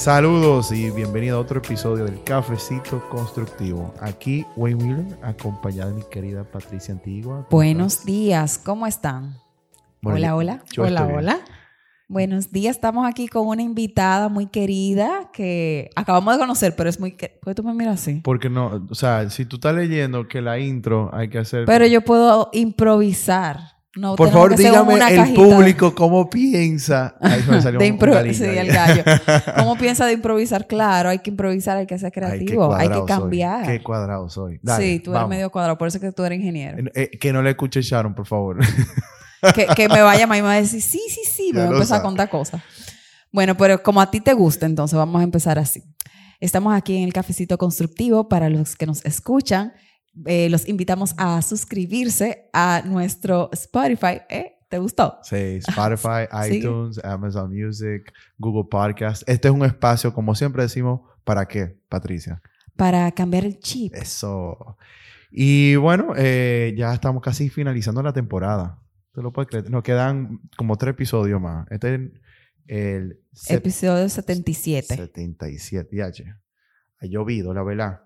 Saludos y bienvenido a otro episodio del Cafecito Constructivo. Aquí Wayne Wheeler, acompañada de mi querida Patricia Antigua. Buenos días, ¿cómo están? Bueno, hola, hola. yo hola, hola. Buenos días, estamos aquí con una invitada muy querida que acabamos de conocer, pero es muy... ¿Por qué tú me miras así? Porque no, o sea, si tú estás leyendo que la intro hay que hacer. Pero yo puedo improvisar. No Por favor, dígame el cajita público cómo piensa. Ahí se me salió de un- un sí, el gallo. ¿Cómo piensa de improvisar? Claro, hay que improvisar, hay que ser Ay, creativo, hay que cuadrado soy. cambiar. Qué cuadrado soy. Dale, sí, tú eres vamos. medio cuadrado, por eso es que tú eres ingeniero. Eh, que no le escuche Sharon, por favor. que, que me vaya a llamar y me va a decir, sí, sí, sí, me va a empezar a sabe. contar cosas. Bueno, pero como a ti te gusta, entonces vamos a empezar así. Estamos aquí en el Cafecito Constructivo. Para los que nos escuchan, eh, los invitamos a suscribirse a nuestro Spotify. ¿Eh? ¿Te gustó? Sí, Spotify, Sí. iTunes, Amazon Music, Google Podcast. Este es un espacio, como siempre decimos, ¿para qué, Patricia? Para cambiar el chip. Eso. Y bueno, eh, ya estamos casi finalizando la temporada. ¿Tú lo puedes creer? Nos quedan como tres episodios más. Este es el Episodio 77. 77. Ya. Ha llovido, la verdad.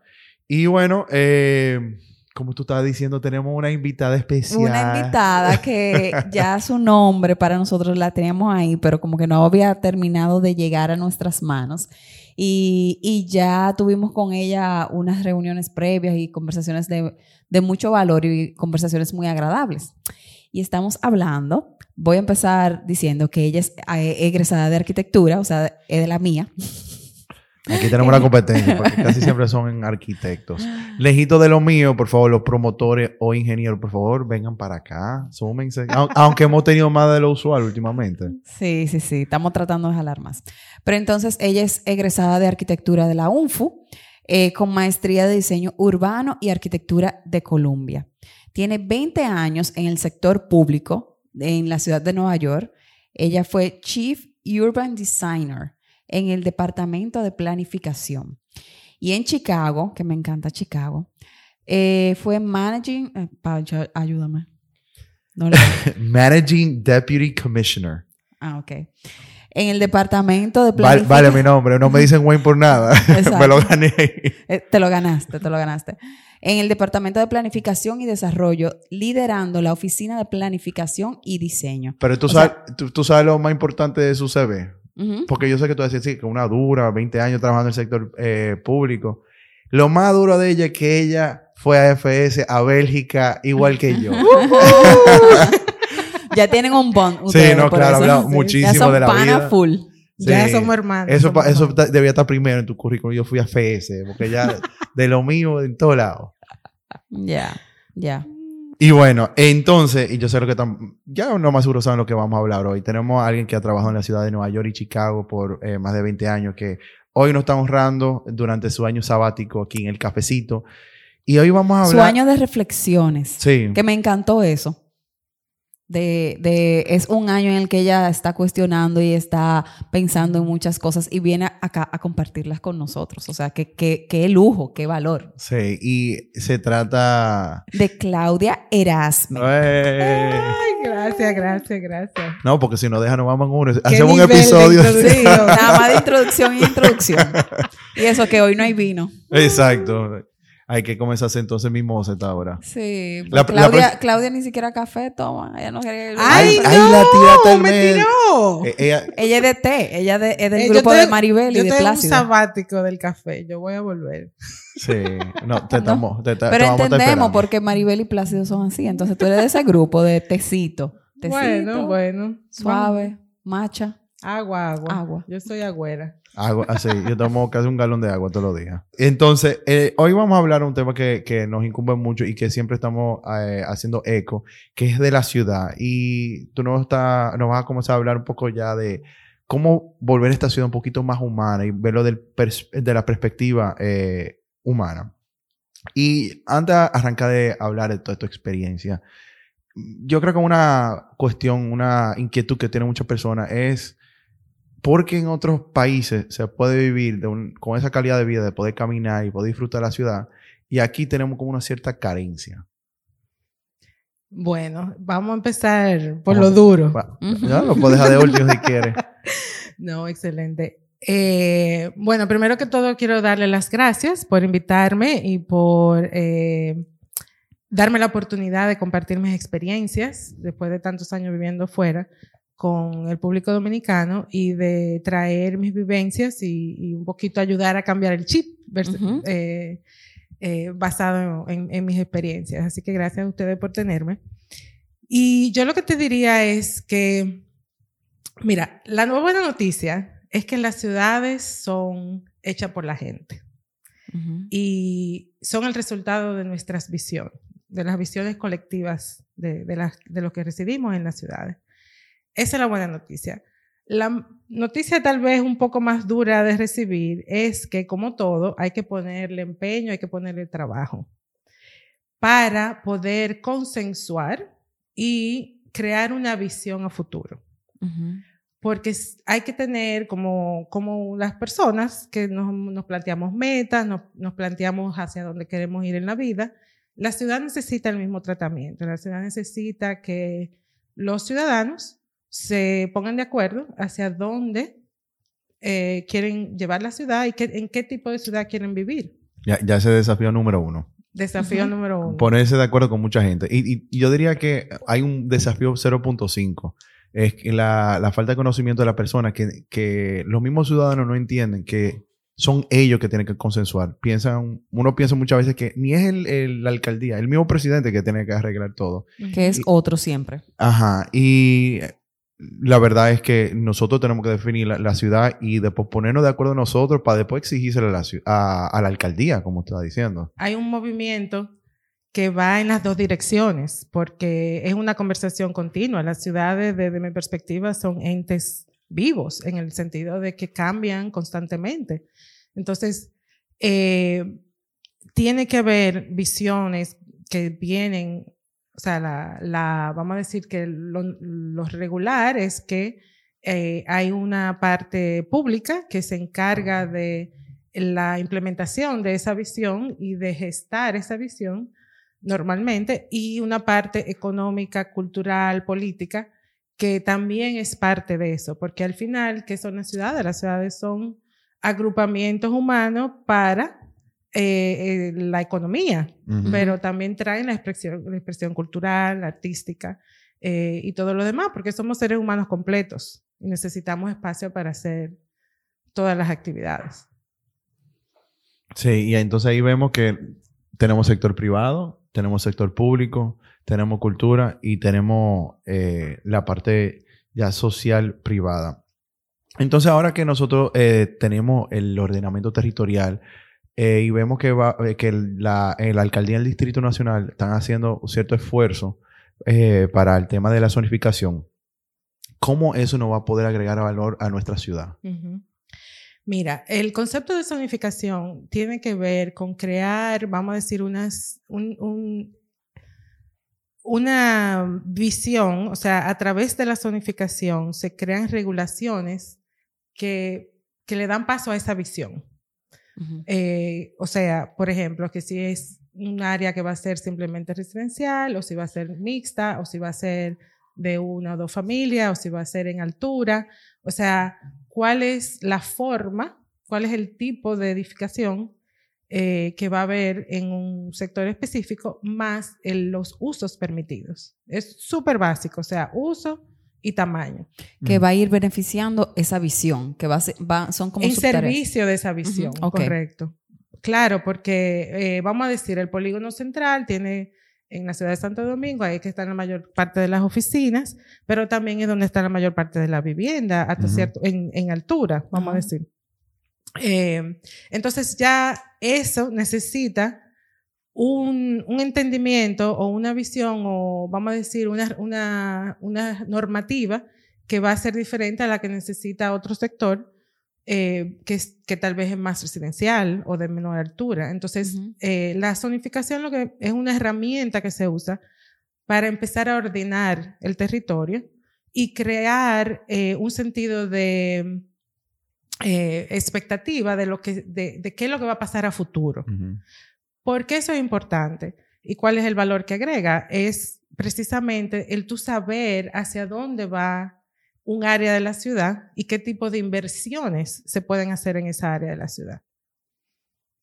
Y bueno, eh, como tú estabas diciendo, tenemos una invitada especial. Una invitada que ya su nombre para nosotros la teníamos ahí, pero como que no había terminado de llegar a nuestras manos. Y, y ya tuvimos con ella unas reuniones previas y conversaciones de, de mucho valor y conversaciones muy agradables. Y estamos hablando, voy a empezar diciendo que ella es eh, egresada de arquitectura, o sea, es de la mía. Aquí tenemos la competencia, porque casi siempre son arquitectos. Lejito de lo mío, por favor, los promotores o ingenieros, por favor, vengan para acá, súmense. Au- Aunque hemos tenido más de lo usual últimamente. Sí, sí, sí, estamos tratando de jalar más. Pero entonces ella es egresada de arquitectura de la UNFU, eh, con maestría de diseño urbano y arquitectura de Columbia. Tiene 20 años en el sector público en la ciudad de Nueva York. Ella fue Chief Urban Designer en el Departamento de Planificación. Y en Chicago, que me encanta Chicago, eh, fue Managing... eh, ayúdame. No Managing Deputy Commissioner. Ah, ok. En el departamento de Vale, planificación. vale mi nombre, no me dicen Wayne por nada. Me lo gané. Eh, te lo ganaste, te lo ganaste. En el departamento de planificación y desarrollo, liderando la oficina de planificación y diseño. Pero tú O sabes, tú, tú sabes lo más importante de su CV. Porque yo sé que tú decís, sí, que una dura, 20 años trabajando en el sector eh, público. Lo más duro de ella es que ella fue a FS, a Bélgica, igual que yo. ya tienen un bond. Sí, ustedes, no, por claro, Ya muchísimo son de la pana vida. full. Ya Sí. somos hermanos. Eso, somos pa- eso hermanos. debía estar primero en tu currículum. Yo fui a FS, porque ya de lo mío en todos lados. Ya, ya. Y bueno, entonces, y yo sé lo que están, ya no más seguro saben lo que vamos a hablar hoy. Tenemos a alguien que ha trabajado en la ciudad de Nueva York y Chicago por eh, más de 20 años, que hoy nos está honrando durante su año sabático aquí en el cafecito. Y hoy vamos a Su hablar. año de reflexiones. Sí. Que me encantó eso. De, de, es un año en el que ella está cuestionando y está pensando en muchas cosas y viene acá a compartirlas con nosotros. O sea, que, que, qué lujo, qué valor. Sí, y se trata. De Claudia Erasme. Ay, gracias, gracias, gracias. No, porque si no deja, nos vamos en uno. Hacemos un episodio. Sí, nada más de introducción y introducción. Y eso que hoy no hay vino. Exacto. Hay que comenzar a hacer entonces mimosa a esta hora. Sí. La Claudia, ni siquiera café toma. Ella no quiere. ¡Ay, Ay, no! la al ¡Me tiró! Eh, ella- Ella es de té. Ella de- es del Eh, yo grupo de Maribel y Yo de tengo un Plácido. sabático del café. Yo voy a volver. sí, no, te estamos. te- te- te Pero entendemos porque Maribel y Plácido son así. Entonces tú eres de ese grupo de tecito. Tecito, Bueno, bueno. suave, macha. Agua, agua. Agua. Yo soy agüera. Agua, así, yo tomo casi un galón de agua todos los días. Entonces, eh, hoy vamos a hablar de un tema que, que nos incumbe mucho y que siempre estamos eh, haciendo eco, que es de la ciudad. Y tú nos, está, nos vas a comenzar a hablar un poco ya de cómo volver esta ciudad un poquito más humana y verlo del de la perspectiva eh, humana. Y antes de arrancar de hablar de toda tu experiencia, yo creo que una cuestión, una inquietud que tienen muchas personas es porque en otros países se puede vivir de un- con esa calidad de vida, de poder caminar y poder disfrutar la ciudad, y aquí tenemos como una cierta carencia. Bueno, vamos a empezar por Vamos lo duro. Va-. Ya lo puedes dejar de último si quieres. No, excelente. Eh, bueno, primero que todo quiero darle las gracias por invitarme y por eh, darme la oportunidad de compartir mis experiencias después de tantos años viviendo fuera con el público dominicano y de traer mis vivencias y, un poquito ayudar a cambiar el chip eh, eh, basado en, en, mis experiencias. Así que gracias a ustedes por tenerme. Y yo lo que te diría es que, mira, la nueva buena noticia es que las ciudades son hechas por la gente y son el resultado de nuestras visiones, de las visiones colectivas de, de, de los que residimos en las ciudades. Esa es la buena noticia. La noticia tal vez un poco más dura de recibir es que, como todo, hay que ponerle empeño, hay que ponerle trabajo para poder consensuar y crear una visión a futuro. Porque hay que tener como, como las personas que nos, planteamos metas, nos, nos planteamos hacia dónde queremos ir en la vida, la ciudad necesita el mismo tratamiento, la ciudad necesita que los ciudadanos se pongan de acuerdo hacia dónde eh, quieren llevar la ciudad y en qué tipo de ciudad quieren vivir. Ya, ya ese desafío número uno. Desafío número uno. Ponerse de acuerdo con mucha gente. Y, yo diría que hay un desafío 0.5. Es que la, la, falta de conocimiento de la persona, que, que los mismos ciudadanos no entienden que son ellos que tienen que consensuar. Piensan, uno piensa muchas veces que ni es el, la alcaldía, el mismo presidente que tiene que arreglar todo. Que es otro siempre. Ajá. Y la verdad es que nosotros tenemos que definir la, ciudad y después ponernos de acuerdo nosotros para después exigírselo a la, alcaldía, como está diciendo. Hay un movimiento que va en las dos direcciones, porque es una conversación continua. Las ciudades, desde mi perspectiva, son entes vivos, en el sentido de que cambian constantemente. Entonces, eh, tiene que haber visiones que vienen o sea, la, la, vamos a decir que lo, regular es que eh, hay una parte pública que se encarga de la implementación de esa visión y de gestar esa visión normalmente, y una parte económica, cultural, política, que también es parte de eso, porque al final, ¿qué son las ciudades? Las ciudades son agrupamientos humanos para eh, eh, la economía, pero también traen la expresión, la expresión cultural, artística eh, y todo lo demás, porque somos seres humanos completos y necesitamos espacio para hacer todas las actividades. Sí, y entonces ahí vemos que tenemos sector privado, tenemos sector público, tenemos cultura y tenemos la parte ya social privada. Entonces ahora que nosotros tenemos el ordenamiento territorial, eh, y vemos que, va, eh, que la, la, alcaldía del Distrito Nacional están haciendo cierto esfuerzo eh, para el tema de la zonificación. ¿Cómo eso nos va a poder agregar valor a nuestra ciudad? Mira, el concepto de zonificación tiene que ver con crear, vamos a decir, unas, un, una visión, o sea, a través de la zonificación se crean regulaciones que, que le dan paso a esa visión. Eh, o sea, por ejemplo, que si es un área que va a ser simplemente residencial, o si va a ser mixta, o si va a ser de una o dos familias, o si va a ser en altura. O sea, cuál es la forma, cuál es el tipo de edificación eh, que va a haber en un sector específico, más los usos permitidos. Es súper básico, o sea, uso, y tamaño. Que va a ir beneficiando esa visión, que va, va son como... En servicio de esa visión, correcto. Claro, porque eh, vamos a decir, el polígono central tiene en la ciudad de Santo Domingo, ahí que están la mayor parte de las oficinas, pero también es donde está la mayor parte de la vivienda, hasta cierto, en, altura, vamos a decir. Eh, entonces ya eso necesita un, un, entendimiento o una visión o vamos a decir una, una, una, normativa que va a ser diferente a la que necesita otro sector eh, que, que tal vez es más residencial o de menor altura. Entonces, eh, la zonificación lo que es una herramienta que se usa para empezar a ordenar el territorio y crear eh, un sentido de expectativa de, lo que, de, de, qué es lo que va a pasar a futuro. ¿Por qué eso es importante? ¿Y cuál es el valor que agrega? Es precisamente el tú saber hacia dónde va un área de la ciudad y qué tipo de inversiones se pueden hacer en esa área de la ciudad.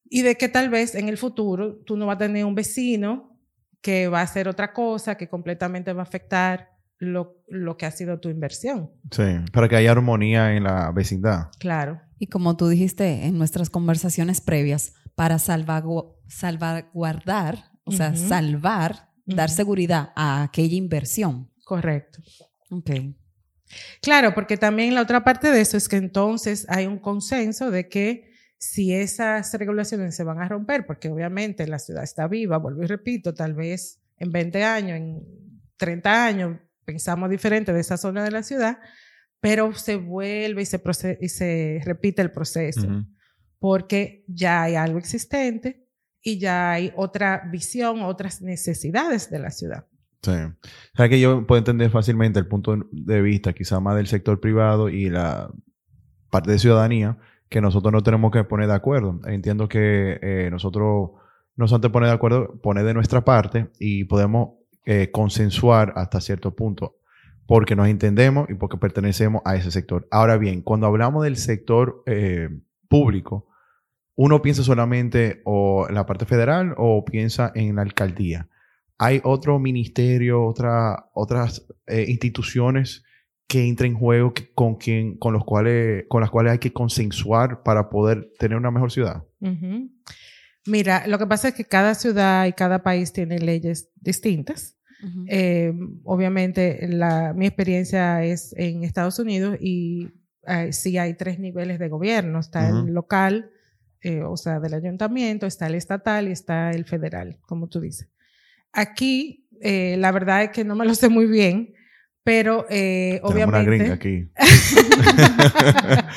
Y de que tal vez en el futuro tú no vas a tener un vecino que va a hacer otra cosa que completamente va a afectar lo, lo que ha sido tu inversión. Sí, para que haya armonía en la vecindad. Claro. Y como tú dijiste en nuestras conversaciones previas, para salvagu- salvaguardar, o sea, salvar, dar seguridad a aquella inversión. Correcto. Ok. Claro, porque también la otra parte de eso es que entonces hay un consenso de que si esas regulaciones se van a romper, porque obviamente la ciudad está viva, vuelvo y repito, tal vez en 20 años, en 30 años, pensamos diferente de esa zona de la ciudad, pero se vuelve y se, y se repite el proceso. Porque ya hay algo existente y ya hay otra visión, otras necesidades de la ciudad. Sí. O sea que yo puedo entender fácilmente el punto de vista quizá más del sector privado y la parte de ciudadanía que nosotros no tenemos que poner de acuerdo. Entiendo que eh, nosotros nos antes poner de acuerdo, poner de nuestra parte y podemos eh, consensuar hasta cierto punto porque nos entendemos y porque pertenecemos a ese sector. Ahora bien, cuando hablamos del sector eh, público, uno piensa solamente o en la parte federal o piensa en la alcaldía hay otro ministerio, otra, otras eh, instituciones que entran en juego que- con, quien, con, los cuales, con las cuales hay que consensuar para poder tener una mejor ciudad. Mira, lo que pasa es que cada ciudad y cada país tiene leyes distintas. Eh, obviamente, la, mi experiencia es en Estados Unidos y eh, sí hay tres niveles de gobierno. Está el local, eh, o sea, del ayuntamiento, está el estatal y está el federal, como tú dices. Aquí, eh, la verdad es que no me lo sé muy bien, pero eh, Tenemos una obviamente... gringa aquí.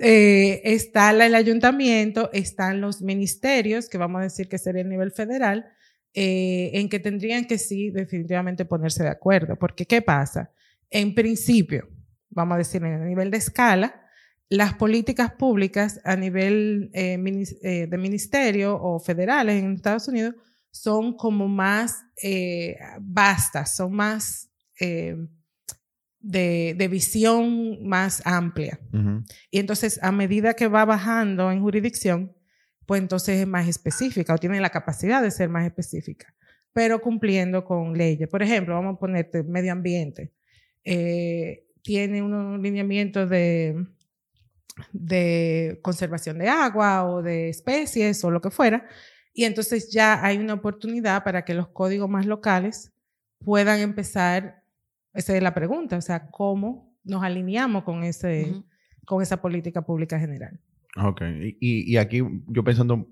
Eh, está el ayuntamiento, están los ministerios, que vamos a decir que sería el nivel federal, en que tendrían que sí definitivamente ponerse de acuerdo. Porque, ¿qué pasa? En principio, vamos a decir, en el nivel de escala, las políticas públicas a nivel eh, eh, de ministerio o federales en Estados Unidos son como más eh, vastas, son más eh, de, de visión más amplia. Y entonces, a medida que va bajando en jurisdicción, pues entonces es más específica o tiene la capacidad de ser más específica, pero cumpliendo con leyes. Por ejemplo, vamos a ponerte medio ambiente. Tiene unos lineamientos de, de conservación de agua o de especies o lo que fuera. Y entonces ya hay una oportunidad para que los códigos más locales puedan empezar, esa es la pregunta, o sea, ¿cómo nos alineamos con ese, con esa política pública general. Ok. Y aquí yo pensando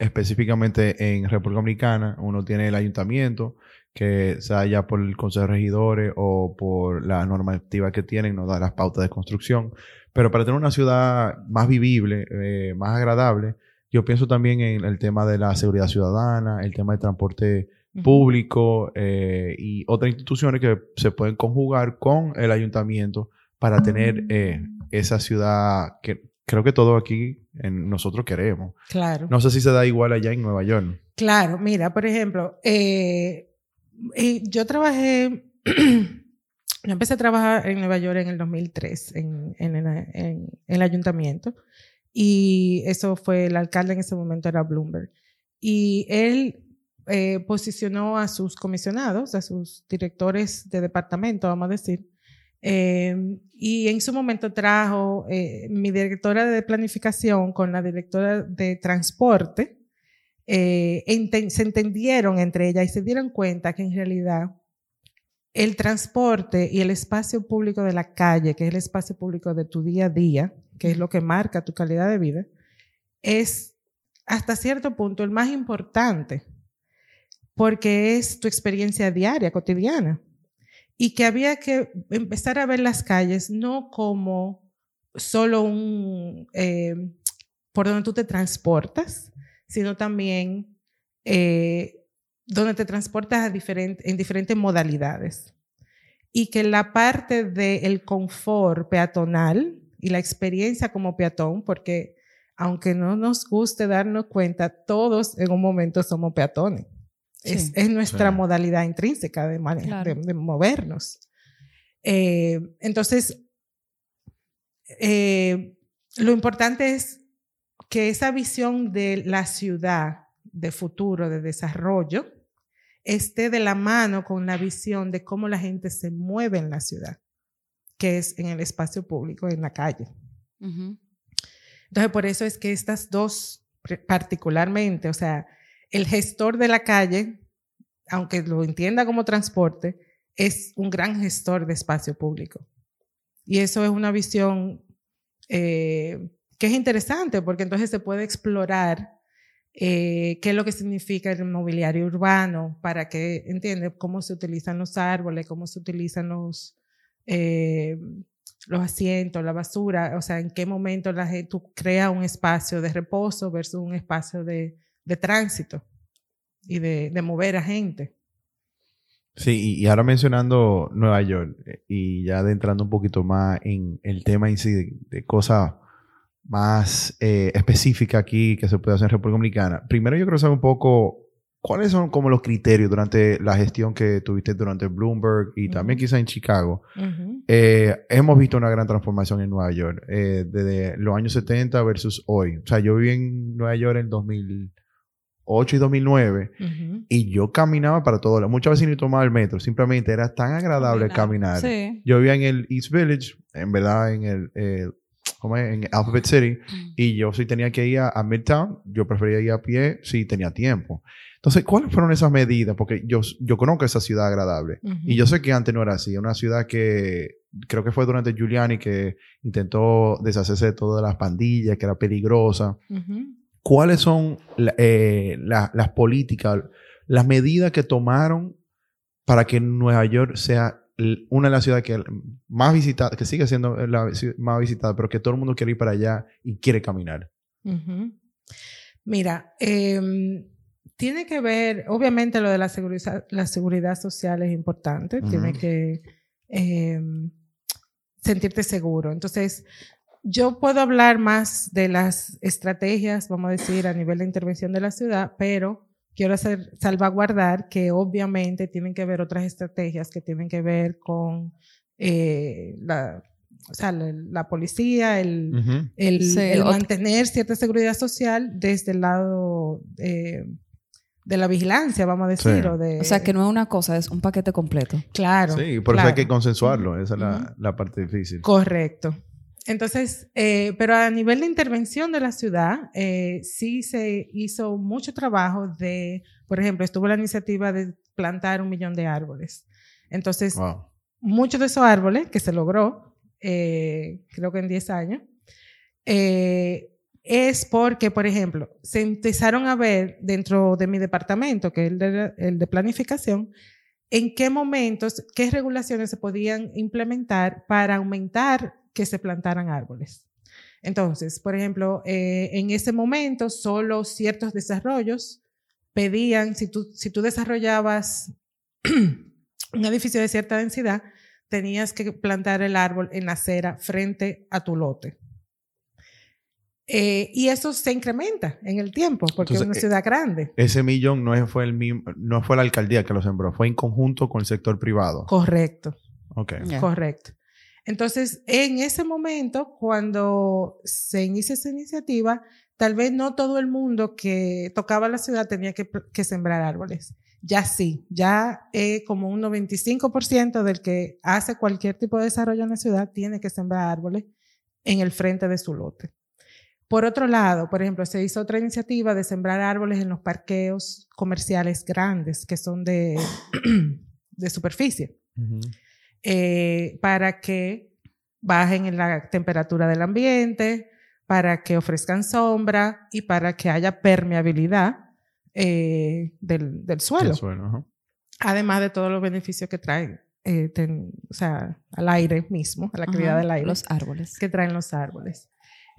específicamente en República Dominicana, uno tiene el ayuntamiento, que sea ya por el Consejo de Regidores o por la normativa que tienen, nos da las pautas de construcción. Pero para tener una ciudad más vivible, eh, más agradable, yo pienso también en el tema de la seguridad ciudadana, el tema de transporte público eh, y otras instituciones que se pueden conjugar con el ayuntamiento para tener eh, esa ciudad que creo que todo aquí en nosotros queremos. Claro. No sé si se da igual allá en Nueva York. Claro, mira, por ejemplo, eh, eh, yo trabajé, yo empecé a trabajar en Nueva York en el 2003, en, en, el- en- en el ayuntamiento, y eso fue, el alcalde en ese momento era Bloomberg, y él eh, posicionó a sus comisionados, a sus directores de departamento, vamos a decir, eh, y en su momento trajo eh, mi directora de planificación con la directora de transporte, eh, enten- se entendieron entre ellas y se dieron cuenta que en realidad el transporte y el espacio público de la calle, que es el espacio público de tu día a día, que es lo que marca tu calidad de vida, es hasta cierto punto el más importante, porque es tu experiencia diaria, cotidiana, y que había que empezar a ver las calles no como solo un, eh, por donde tú te transportas, sino también eh, donde te transportas a diferente- en diferentes modalidades. Y que la parte del confort peatonal y la experiencia como peatón, porque aunque no nos guste darnos cuenta, todos en un momento somos peatones. Es, Sí. es nuestra Sí. modalidad intrínseca de, Claro. de, de movernos. Eh, entonces, eh, lo importante es que esa visión de la ciudad, de futuro, de desarrollo, esté de la mano con la visión de cómo la gente se mueve en la ciudad, que es en el espacio público, en la calle. Entonces, por eso es que estas dos, particularmente, o sea, el gestor de la calle, aunque lo entienda como transporte, es un gran gestor de espacio público. Y eso es una visión eh, que es interesante porque entonces se puede explorar eh, qué es lo que significa el mobiliario urbano, para que entiende cómo se utilizan los árboles, cómo se utilizan los, eh, los asientos, la basura, o sea, en qué momento la gente, tú creas un espacio de reposo versus un espacio de, de tránsito y de, de, mover a gente. Sí, y ahora mencionando Nueva York eh, y ya adentrando un poquito más en el tema en sí de, de cosas más eh, específica aquí que se puede hacer en República Dominicana. Primero yo quiero saber un poco cuáles son como los criterios durante la gestión que tuviste durante Bloomberg y también quizá en Chicago. eh, hemos visto una gran transformación en Nueva York eh, desde los años 70 versus hoy. O sea, yo viví en Nueva York en 2008 y 2009 y yo caminaba para todo. Muchas veces ni tomaba el metro, simplemente era tan agradable caminar. Sí. Yo vivía en el East Village, en verdad en el, eh, como es, en Alphabet City, y yo si tenía que ir a, a, Midtown, yo prefería ir a pie si tenía tiempo. Entonces, ¿cuáles fueron esas medidas? Porque yo, yo conozco esa ciudad agradable, y yo sé que antes no era así, una ciudad que creo que fue durante Giuliani que intentó deshacerse de todas las pandillas, que era peligrosa. ¿Cuáles son eh, la- las políticas, las medidas que tomaron para que Nueva York sea una de las ciudades que más visitada, que sigue siendo la más visitada, pero que todo el mundo quiere ir para allá y quiere caminar? Mira, em, tiene que ver, obviamente lo de la seguridad, la seguridad social es importante, tiene que em, sentirte seguro. Entonces, yo puedo hablar más de las estrategias, vamos a decir, a nivel de intervención de la ciudad, pero quiero hacer salvaguardar que obviamente tienen que ver otras estrategias que tienen que ver con eh, la, o sea, la, la policía, el, el, Sí, el ot- mantener cierta seguridad social desde el lado eh, de la vigilancia, vamos a decir. Sí. O, de, O sea, que no es una cosa, es un paquete completo. Claro. Sí, por eso hay que consensuarlo, esa es la parte difícil. Correcto. Entonces, eh, pero a nivel de intervención de la ciudad, eh, sí se hizo mucho trabajo de, por ejemplo, estuvo la iniciativa de plantar un millón de árboles. Entonces, Wow. muchos de esos árboles que se logró, eh, creo que en 10 años, es porque, por ejemplo, se empezaron a ver dentro de mi departamento, que es el de, el de planificación, en qué momentos, qué regulaciones se podían implementar para aumentar que se plantaran árboles. Entonces, por ejemplo, eh, en ese momento solo ciertos desarrollos pedían, si tú, si tú desarrollabas un edificio de cierta densidad, tenías que plantar el árbol en la acera frente a tu lote. Eh, y eso se incrementa en el tiempo, porque Entonces, es una eh, ciudad grande. Ese millón no fue el mismo, no fue la alcaldía que lo sembró, fue en conjunto con el sector privado. Correcto. Ok. Ya. Correcto. Entonces, en ese momento, cuando se inicia esa iniciativa, tal vez no todo el mundo que tocaba la ciudad tenía que, sembrar árboles. Ya sí, ya eh, como un 95% del que hace cualquier tipo de desarrollo en la ciudad tiene que sembrar árboles en el frente de su lote. Por otro lado, por ejemplo, se hizo otra iniciativa de sembrar árboles en los parqueos comerciales grandes que son de, superficie Ujú. Eh, para que bajen en la temperatura del ambiente, para que ofrezcan sombra y para que haya permeabilidad eh, del, del suelo. Además de todos los beneficios que traen, eh, ten- o sea, al aire mismo, a la calidad Ajá, del aire Los árboles. que traen los árboles.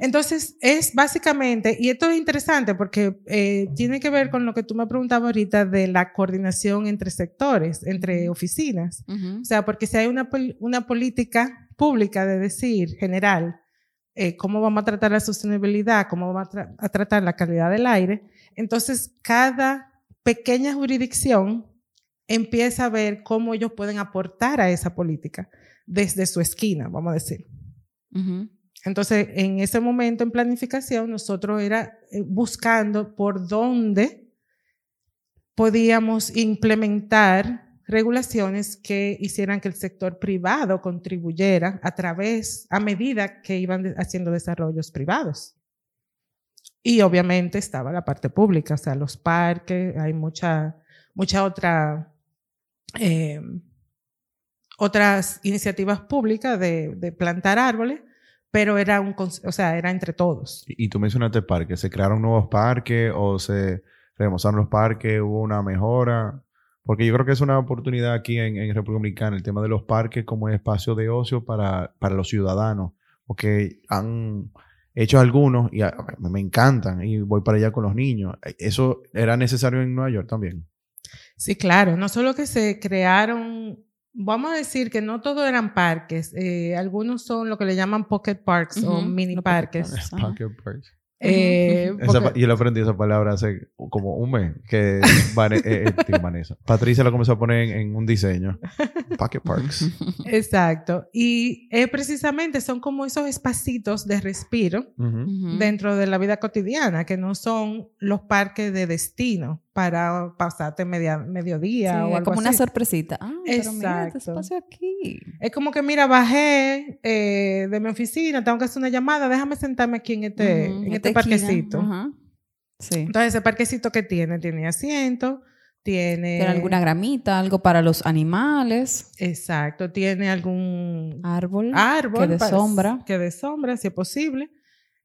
Entonces, es básicamente, y esto es interesante porque eh, tiene que ver con lo que tú me preguntabas ahorita de la coordinación entre sectores, entre oficinas. O sea, porque si hay una, una política pública de decir, general, eh, cómo vamos a tratar la sostenibilidad, cómo vamos a, tra- a tratar la calidad del aire, entonces cada pequeña jurisdicción empieza a ver cómo ellos pueden aportar a esa política desde su esquina, vamos a decir. Entonces, en ese momento en planificación, nosotros era eh, buscando por dónde podíamos implementar regulaciones que hicieran que el sector privado contribuyera a través, a medida que iban haciendo desarrollos privados. Y obviamente estaba la parte pública, o sea, los parques, hay mucha, mucha otra, eh, otras iniciativas públicas de, de, plantar árboles, pero era un, o sea, era entre todos. Y, y tú mencionaste parques, ¿se crearon nuevos parques o se remozaron los parques, hubo una mejora? Porque yo creo que es una oportunidad aquí en, en República Dominicana, el tema de los parques como espacio de ocio para, para los ciudadanos, porque han hecho algunos y me encantan y voy para allá con los niños. ¿Eso era necesario en Nueva York también? Sí, claro. No solo que se crearon, vamos a decir que no todos eran parques. Eh, algunos son lo que le llaman pocket parks o mini parques. Pocket parks. Eh, yo le aprendí esa palabra hace como un mes, que eh, eh, Patricia lo comenzó a poner en, un diseño. Pocket Parks. Exacto. Y precisamente son como esos espacitos de respiro dentro de la vida cotidiana, que no son los parques de destino para pasarte media, mediodía o algo como una sorpresita. Ah, pero mira este espacio aquí. Es como que, mira, bajé eh, de mi oficina, tengo que hacer una llamada, déjame sentarme aquí en este, en este parquecito. Sí. Entonces, ese parquecito que tiene, tiene asiento, tiene... Tiene alguna gramita, algo para los animales. Exacto, tiene algún... Árbol. Árbol. Que de sombra. Que de sombra, si es posible.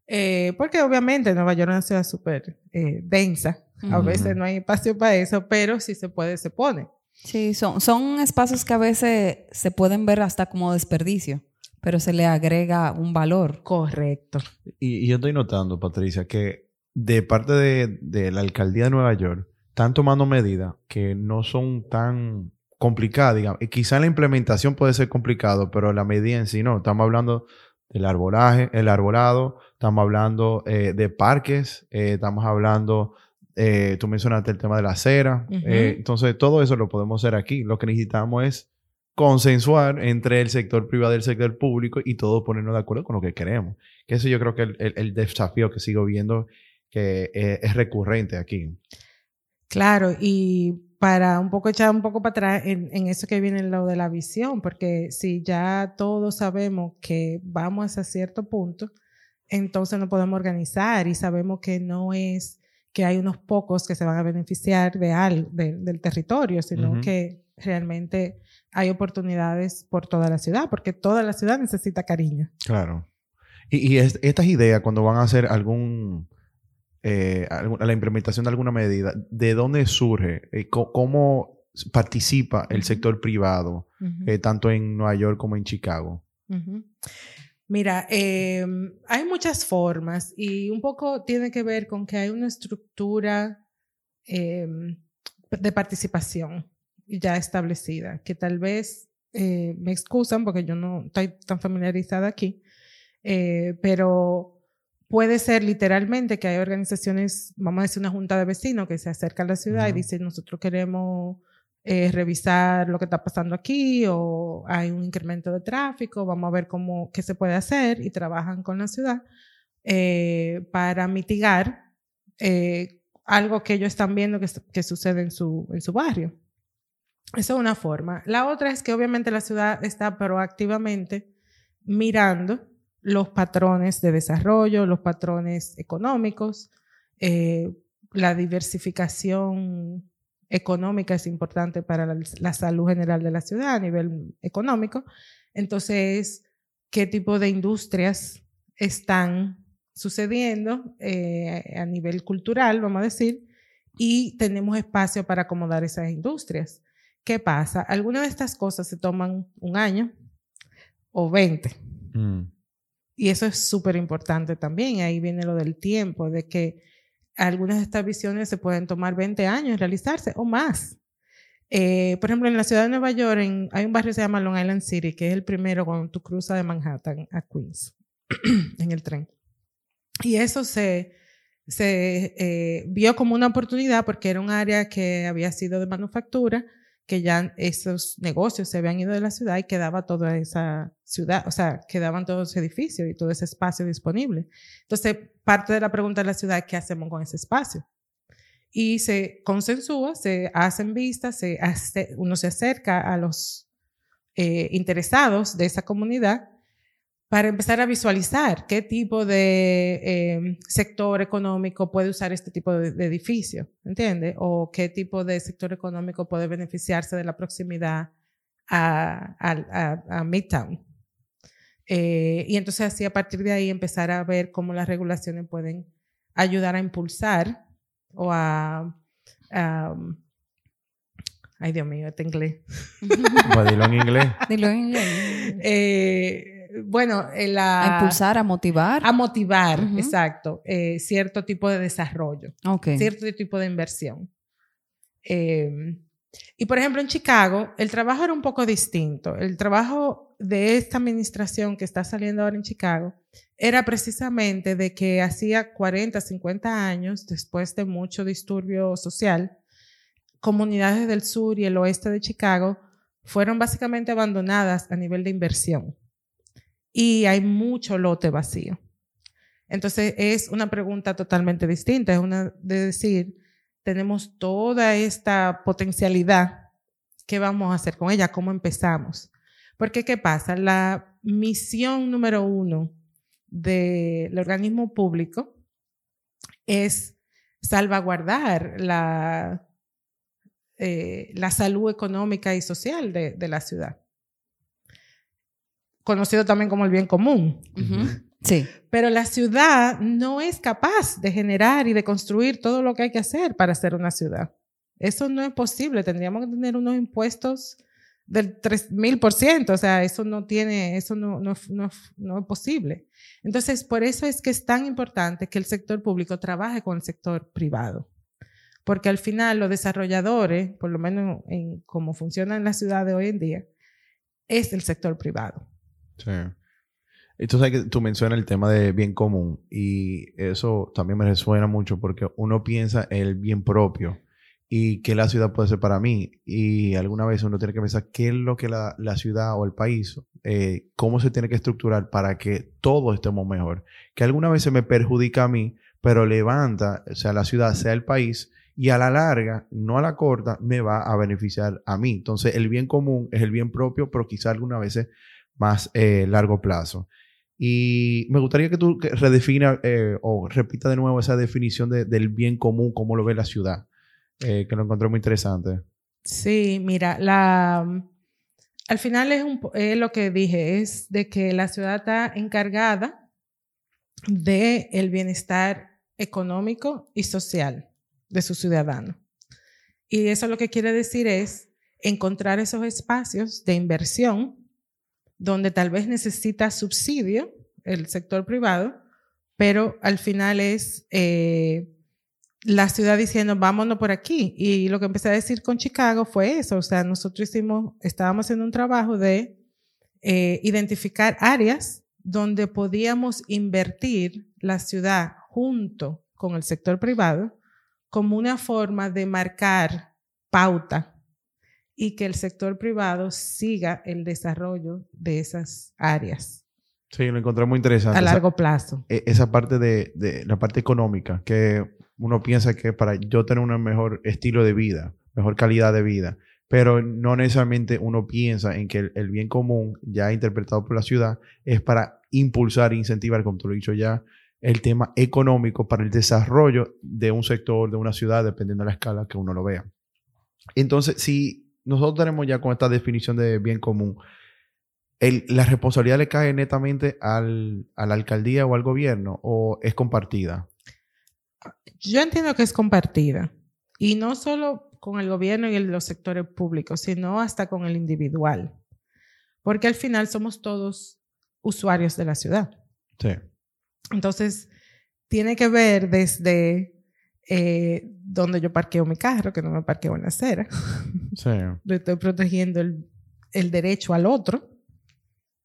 Eh, porque obviamente Nueva York es una ciudad súper eh, densa. A veces no hay espacio para eso, pero si se puede, se pone. Sí, son, son espacios que a veces se pueden ver hasta como desperdicio, pero se le agrega un valor. Correcto. Y, yo estoy notando, Patricia, que de parte de, de la alcaldía de Nueva York están tomando medidas que no son tan complicadas, digamos. Y quizá la implementación puede ser complicado, pero la medida en sí no. Estamos hablando del arbolaje, el arbolado, estamos hablando eh, de parques, eh, estamos hablando, eh, tú mencionaste el tema de la acera, entonces todo eso lo podemos hacer aquí. Lo que necesitamos es consensuar entre el sector privado y el sector público y todos ponernos de acuerdo con lo que queremos. Que eso yo creo que es el, el, desafío que sigo viendo que es recurrente aquí. Claro, y para un poco echar un poco para atrás en, en, eso que viene lo de la visión, porque si ya todos sabemos que vamos a cierto punto, entonces nos podemos organizar y sabemos que no es que hay unos pocos que se van a beneficiar de al, del territorio, sino que realmente hay oportunidades por toda la ciudad, porque toda la ciudad necesita cariño. Claro. Y, y estas ideas, cuando van a hacer algún, eh, la implementación de alguna medida, ¿de dónde surge? Eh, ¿Cómo participa el sector privado, eh, tanto en Nueva York como en Chicago? Mira, em, hay muchas formas y un poco tiene que ver con que hay una estructura em, de participación ya establecida, que tal vez eh, me excusan porque yo no estoy tan familiarizada aquí, eh, pero puede ser literalmente que hay organizaciones, vamos a decir una junta de vecinos que se acerca a la ciudad y dice nosotros queremos eh, revisar lo que está pasando aquí o hay un incremento de tráfico, vamos a ver cómo, qué se puede hacer y trabajan con la ciudad eh, para mitigar eh, algo que ellos están viendo que, que sucede en su, en su barrio. Esa es una forma. La otra es que obviamente la ciudad está proactivamente mirando los patrones de desarrollo, los patrones económicos, la diversificación económica es importante para la, salud general de la ciudad a nivel económico. Entonces, ¿qué tipo de industrias están sucediendo eh, a nivel cultural, vamos a decir? Y tenemos espacio para acomodar esas industrias. ¿Qué pasa? Algunas de estas cosas se toman un año o 20. Mm. Y eso es súper importante también. Ahí viene lo del tiempo, de que algunas de estas visiones se pueden tomar 20 años en realizarse o más. Eh, por ejemplo, en la ciudad de Nueva York hay un barrio que se llama Long Island City, que es el primero cuando tú cruzas de Manhattan a Queens en el tren. Y eso se, se eh, vio como una oportunidad porque era un área que había sido de manufactura que ya esos negocios se habían ido de la ciudad y quedaba toda esa ciudad, o sea, quedaban todos los edificios y todo ese espacio disponible. Entonces, parte de la pregunta de la ciudad, ¿qué hacemos con ese espacio? Y se consensúa, se hacen vistas, se uno se acerca a los eh, interesados de esa comunidad para empezar a visualizar qué tipo de eh, sector económico puede usar este tipo de, edificio, ¿entiende? O qué tipo de sector económico puede beneficiarse de la proximidad a, Midtown. Eh, y entonces así a partir de ahí empezar a ver cómo las regulaciones pueden ayudar a impulsar o a... ay, Dios mío, este inglés. dilo en inglés. Dilo en inglés. Eh, bueno, la, a impulsar, a motivar. A motivar, exacto, eh, cierto tipo de desarrollo, cierto tipo de inversión. Em, y por ejemplo, en Chicago, el trabajo era un poco distinto. El trabajo de esta administración que está saliendo ahora en Chicago era precisamente de que hacía 40, 50 años, después de mucho disturbio social, comunidades del sur y el oeste de Chicago fueron básicamente abandonadas a nivel de inversión y hay mucho lote vacío. Entonces es una pregunta totalmente distinta, es una de decir, tenemos toda esta potencialidad, ¿qué vamos a hacer con ella? ¿Cómo empezamos? Porque ¿qué pasa? La misión número uno del organismo público es salvaguardar la, eh, la salud económica y social de la ciudad conocido también como el bien común. Sí. Pero la ciudad no es capaz de generar y de construir todo lo que hay que hacer para ser una ciudad. Eso no es posible. Tendríamos que tener unos impuestos del 3000%. O sea, eso no tiene, eso no, no, no, no, es posible. Entonces, por eso es que es tan importante que el sector público trabaje con el sector privado. Porque al final los desarrolladores, por lo menos en cómo funciona en la ciudad de hoy en día, es el sector privado. Sí. Entonces que tú mencionas el tema de bien común y eso también me resuena mucho porque uno piensa el bien propio y qué la ciudad puede ser para mí y alguna vez uno tiene que pensar qué es lo que la, ciudad o el país, eh, cómo se tiene que estructurar para que todos estemos mejor. Que alguna vez se me perjudica a mí, pero levanta, o sea, la ciudad, sea el país y a la larga, no a la corta, me va a beneficiar a mí. Entonces el bien común es el bien propio, pero quizá algunas veces más eh, largo plazo. Y me gustaría que tú redefina eh, o repita de nuevo esa definición del bien común, cómo lo ve la ciudad, eh, que lo encontré muy interesante. Sí, mira, la, al final es, lo que dije, es de que la ciudad está encargada del el bienestar económico y social de su ciudadano. Y eso lo que quiere decir es encontrar esos espacios de inversión donde tal vez necesita subsidio el sector privado, pero al final es eh, la ciudad diciendo, vámonos por aquí. Y lo que empecé a decir con Chicago fue eso, o sea, nosotros estábamos haciendo un trabajo de eh, identificar áreas donde podíamos invertir la ciudad junto con el sector privado como una forma de marcar pauta y que el sector privado siga el desarrollo de esas áreas. Sí, lo encontré muy interesante. A largo plazo. E, esa, parte de, de, la parte económica, que uno piensa que para yo tener un mejor estilo de vida, mejor calidad de vida, pero no necesariamente uno piensa en que el, bien común, ya interpretado por la ciudad, es para impulsar e incentivar, como tú lo he dicho ya, el tema económico para el desarrollo de un sector, de una ciudad, dependiendo de la escala que uno lo vea. Entonces, si nosotros tenemos ya con esta definición de bien común, ¿la responsabilidad le cae netamente al, a la alcaldía o al gobierno o es compartida? Yo entiendo que es compartida. Y no solo con el gobierno y los sectores públicos, sino hasta con el individual. Porque al final somos todos usuarios de la ciudad. Sí. Entonces, tiene que ver desde eh, donde yo parqueo mi carro, que no me parqueo en la acera. Sí. Le estoy protegiendo el, el derecho al otro.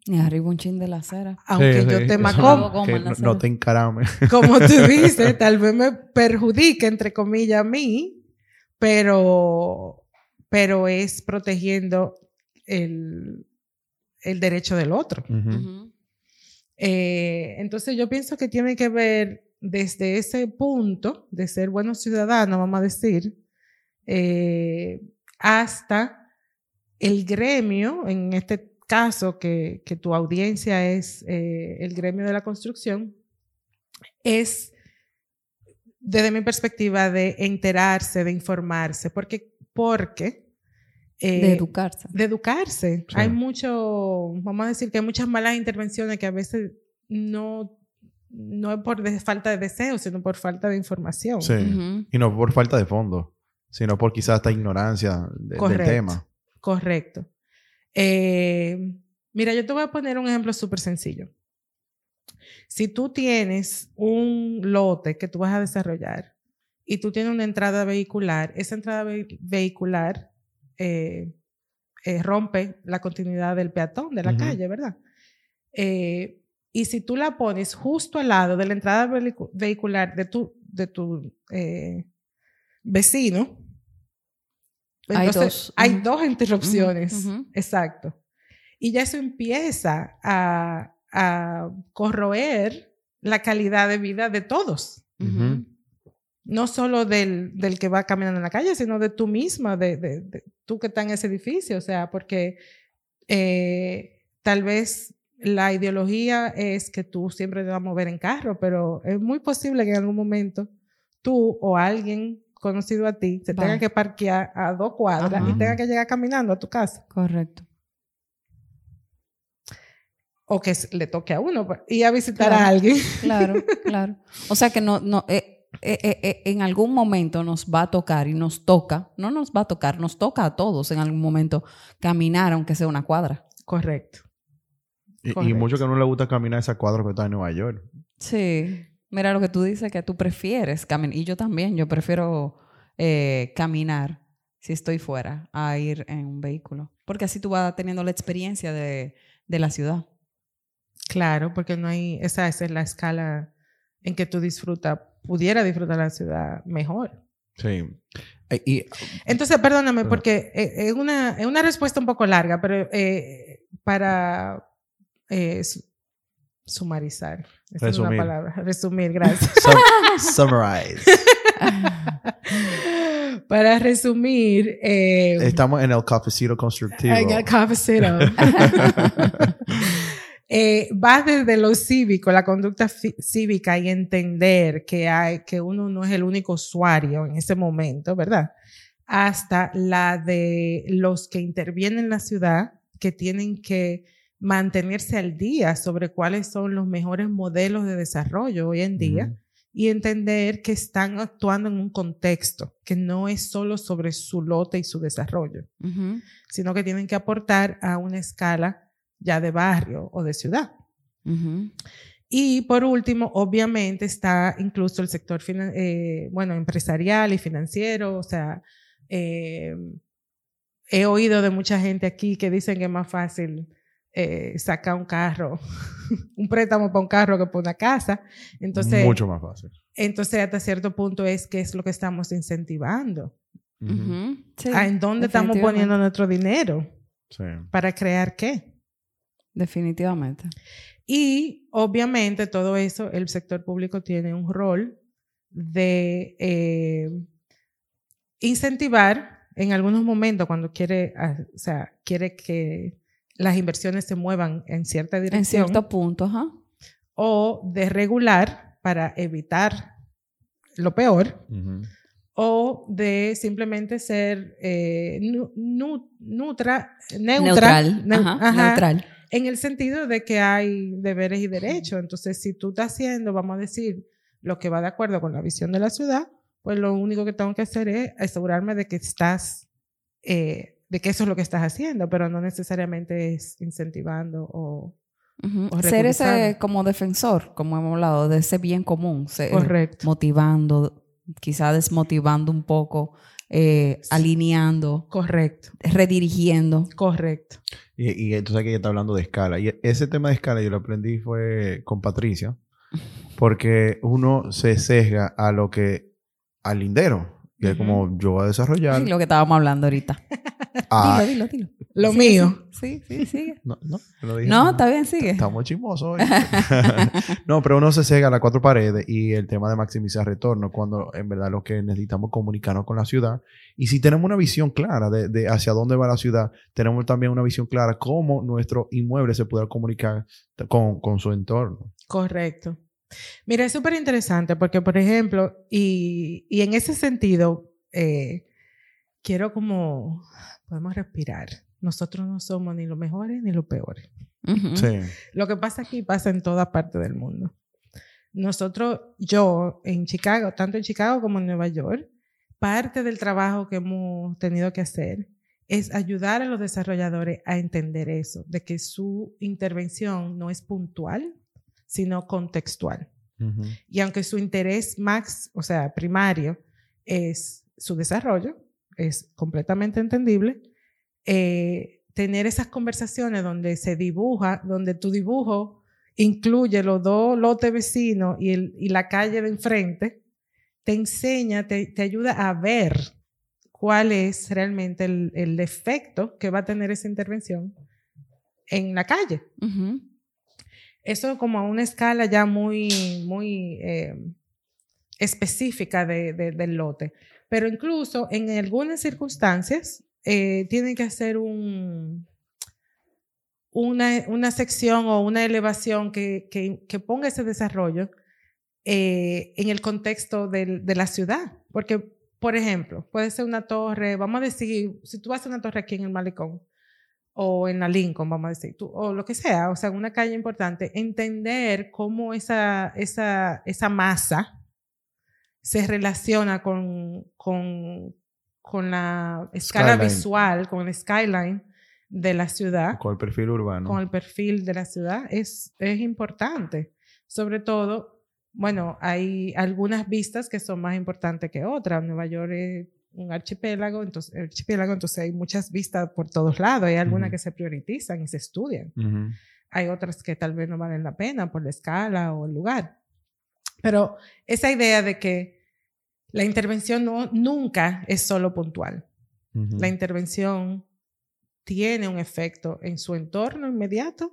Y arriba un chin de la acera. Aunque yo te maco, no, no, te encarame. Como tú dices, tal vez me perjudique, entre comillas, a mí, pero, pero es protegiendo el, el derecho del otro. Eh, entonces yo pienso que tiene que ver desde ese punto de ser buenos ciudadanos, vamos a decir, eh, hasta el gremio, en este caso que, que tu audiencia es eh, el gremio de la construcción, es desde mi perspectiva de enterarse, de informarse, porque, porque eh, De educarse. de educarse. Sí. Hay mucho, vamos a decir que hay muchas malas intervenciones que a veces no, no es por falta de deseo, sino por falta de información. Sí. Y no por falta de fondo, sino por quizás esta ignorancia de- del tema. Correcto. Eh, mira, yo te voy a poner un ejemplo súper sencillo. Si tú tienes un lote que tú vas a desarrollar y tú tienes una entrada vehicular, esa entrada ve- vehicular eh, eh, rompe la continuidad del peatón, de la calle, ¿verdad? Eh, y si tú la pones justo al lado de la entrada vehicu- vehicular de tu, de tu eh, vecino, Hay entonces, dos. hay dos interrupciones. Exacto. Y ya eso empieza a, a corroer la calidad de vida de todos. No solo del, del que va caminando en la calle, sino de tú misma, de, de- de tú que estás en ese edificio. O sea, porque eh, tal vez la ideología es que tú siempre te vas a mover en carro, pero es muy posible que en algún momento tú o alguien conocido a ti se tenga que parquear a dos cuadras Ajá. y tenga que llegar caminando a tu casa. Correcto. o que le toque a uno pues, y a visitar Claro. a alguien. Claro, claro. O sea que no, no, eh, eh, eh, eh, en algún momento nos va a tocar y nos toca, no nos va a tocar, nos toca a todos en algún momento caminar, aunque sea una cuadra. Correcto. Y, mucho que no le gusta caminar esa cuadra que está en Nueva York. Sí. Mira lo que tú dices, que tú prefieres caminar. Y yo también, yo prefiero eh, caminar si estoy fuera a ir en un vehículo. Porque así tú vas teniendo la experiencia de, de la ciudad. Claro, porque no hay, esa, esa es la escala en que tú disfrutas, pudiera disfrutar la ciudad mejor. Sí. Eh, Y, Entonces, perdóname, porque eh, es una, es una respuesta un poco larga, pero eh, para eh, su- sumarizar, esa es una palabra, resumir, gracias. sum- summarize. para resumir, eh, Estamos en el cafecito constructivo. en el cafecito. Eh, va desde lo cívico, la conducta cívica y entender que, hay, que uno no es el único usuario en ese momento, ¿verdad? Hasta la de los que intervienen en la ciudad, que tienen que mantenerse al día sobre cuáles son los mejores modelos de desarrollo hoy en día Ujú. y entender que están actuando en un contexto, que no es solo sobre su lote y su desarrollo sino que tienen que aportar a una escala ya de barrio o de ciudad. Y por último, obviamente está incluso el sector eh, bueno, empresarial y financiero, o sea, eh, he oído de mucha gente aquí que dicen que es más fácil eh, sacar un carro, un préstamo para un carro que para una casa. Entonces, Mucho más fácil. entonces hasta cierto punto es que es lo que estamos incentivando. Sí, ¿A ¿En dónde estamos poniendo nuestro dinero? Sí. ¿Para crear qué? Definitivamente. Y obviamente todo eso, el sector público tiene un rol de eh, incentivar en algunos momentos cuando quiere, ah, o sea, quiere que las inversiones se muevan en cierta En dirección cierto punto, ajá. o de regular para evitar lo peor o de simplemente ser eh, nu- nu- nutra, neutra, Neutral. neu- ajá, ajá, Neutral. en el sentido de que hay deberes y derechos. Entonces, si tú estás haciendo, vamos a decir, lo que va de acuerdo con la visión de la ciudad, pues lo único que tengo que hacer es asegurarme de que estás, eh, de que eso es lo que estás haciendo, pero no necesariamente es incentivando o... O Ser ese como defensor, como hemos hablado, de ese bien común. ser- Correcto. Motivando, quizá desmotivando un poco, eh, alineando, Correcto, redirigiendo. correcto. Y, y entonces aquí ella está hablando de escala. Y ese tema de escala yo lo aprendí fue con Patricia. Porque uno se sesga a lo que, al lindero. Y es como, yo voy a desarrollar. Lo que estábamos hablando ahorita. Ah, Dilo, dilo, dilo. Lo mío. Sí, sí, sigue. no, no, dije No, mal. está bien, sigue. Estamos chismosos hoy. no, pero uno se cega a las cuatro paredes y el tema de maximizar retorno cuando en verdad lo que necesitamos es comunicarnos con la ciudad. Y si tenemos una visión clara de, de hacia dónde va la ciudad, tenemos también una visión clara cómo nuestro inmueble se puede comunicar con, con su entorno. Correcto. Mira, es súper interesante porque, por ejemplo, y, y en ese sentido, eh, quiero como, podemos respirar. Nosotros no somos ni los mejores ni los peores. Sí. Lo que pasa aquí pasa en toda parte del mundo. Nosotros, yo en Chicago, tanto en Chicago como en Nueva York, parte del trabajo que hemos tenido que hacer es ayudar a los desarrolladores a entender eso, de que su intervención no es puntual, sino contextual. Ujú. Y aunque su interés max, o sea, primario, es su desarrollo, es completamente entendible, eh, tener esas conversaciones donde se dibuja, donde tu dibujo incluye los dos lotes vecinos y, el- y la calle de enfrente, te enseña, te, te ayuda a ver cuál es realmente el, el efecto que va a tener esa intervención en la calle. Eso como a una escala ya muy, muy eh, específica de- de- del lote. Pero incluso en algunas circunstancias eh, tienen que hacer un, una, una sección o una elevación que, que- ponga ese desarrollo eh, en el contexto de la ciudad. Porque, por ejemplo, puede ser una torre, vamos a decir, si tú a una torre aquí en el Malecón, o en la Lincoln, vamos a decir, o lo que sea, o sea, una calle importante, entender cómo esa, esa, esa masa se relaciona con, con, con la escala Skyline. visual, con el skyline de la ciudad, Con el perfil urbano. con el perfil de la ciudad, es, es importante. Sobre todo, bueno, hay algunas vistas que son más importantes que otras. Nueva York es un archipiélago, entonces, archipiélago, entonces hay muchas vistas por todos lados. Hay algunas Ujú. que se priorizan y se estudian. Ujú. Hay otras que tal vez no valen la pena por la escala o el lugar. Pero esa idea de que la intervención no, nunca es solo puntual. Ujú. La intervención tiene un efecto en su entorno inmediato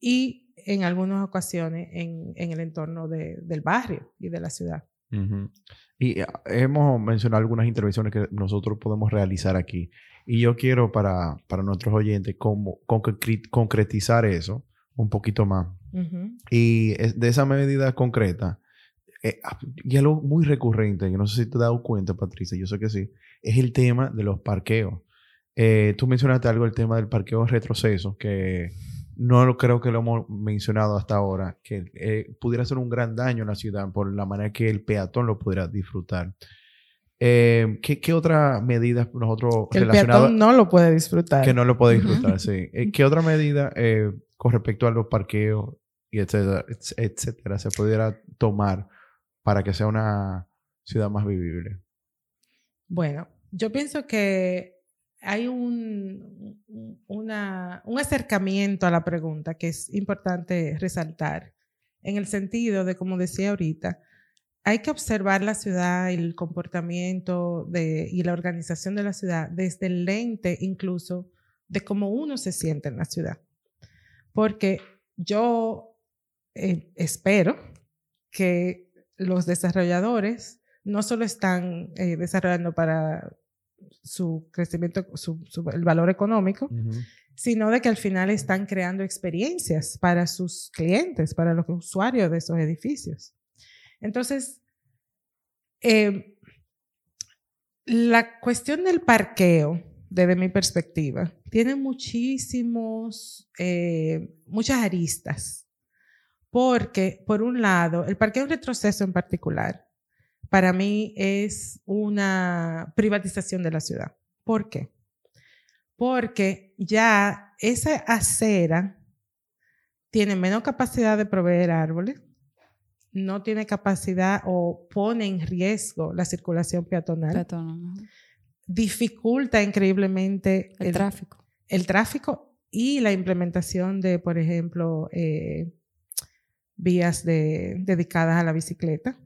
y en algunas ocasiones en, en el entorno de- del barrio y de la ciudad. Ujú. Y eh, hemos mencionado algunas intervenciones que nosotros podemos realizar aquí. Y yo quiero para, para nuestros oyentes como, concre- concretizar eso un poquito más. Ujú. Y es- de esa medida concreta, eh, ah, y algo muy recurrente, que no sé si te has dado cuenta, Patricia, yo sé que sí, es el tema de los parqueos. Eh, tú mencionaste algo, el tema del parqueo retroceso, que no lo creo que lo hemos mencionado hasta ahora, que eh, pudiera ser un gran daño en la ciudad por la manera que el peatón lo pudiera disfrutar. Eh, ¿qué, qué otra medida nosotros Que el peatón no lo puede disfrutar. que no lo puede disfrutar, sí. ¿Qué otra medida con respecto a los parqueos y etcétera, etc- etcétera se pudiera tomar para que sea una ciudad más vivible? Bueno, yo pienso que hay un, un acercamiento a la pregunta que es importante resaltar, en el sentido de, como decía ahorita, hay que observar la ciudad el comportamiento de, y la organización de la ciudad desde el lente incluso de cómo uno se siente en la ciudad. Porque yo eh, espero que los desarrolladores no solo están eh, desarrollando para su crecimiento, su- su- el valor económico, sino de que al final están creando experiencias para sus clientes, para los usuarios de esos edificios. Entonces, eh, la cuestión del parqueo, desde mi perspectiva, tiene muchísimos, eh, muchas aristas. Porque, por un lado, el parqueo en retroceso en particular, para mí es una privatización de la ciudad. ¿Por qué? Porque ya esa acera tiene menos capacidad de proveer árboles, no tiene capacidad o pone en riesgo la circulación peatonal, Peatón, ajá. dificulta increíblemente El, tráfico. el tráfico y la implementación de, por ejemplo, eh, vías de- dedicadas a la bicicleta.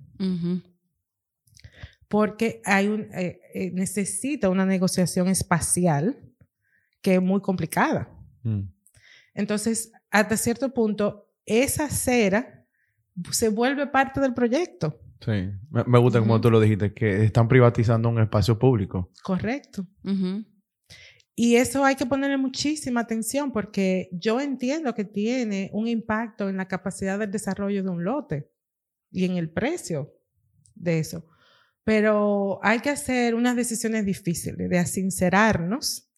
Porque hay un, eh, eh, necesita una negociación espacial que es muy complicada. Mm. Entonces, hasta cierto punto, esa acera se vuelve parte del proyecto. Sí. Me, me gusta como tú lo dijiste, que están privatizando un espacio público. Correcto. Y eso hay que ponerle muchísima atención porque yo entiendo que tiene un impacto en la capacidad del desarrollo de un lote y en el precio de eso. Pero hay que hacer unas decisiones difíciles de sincerarnos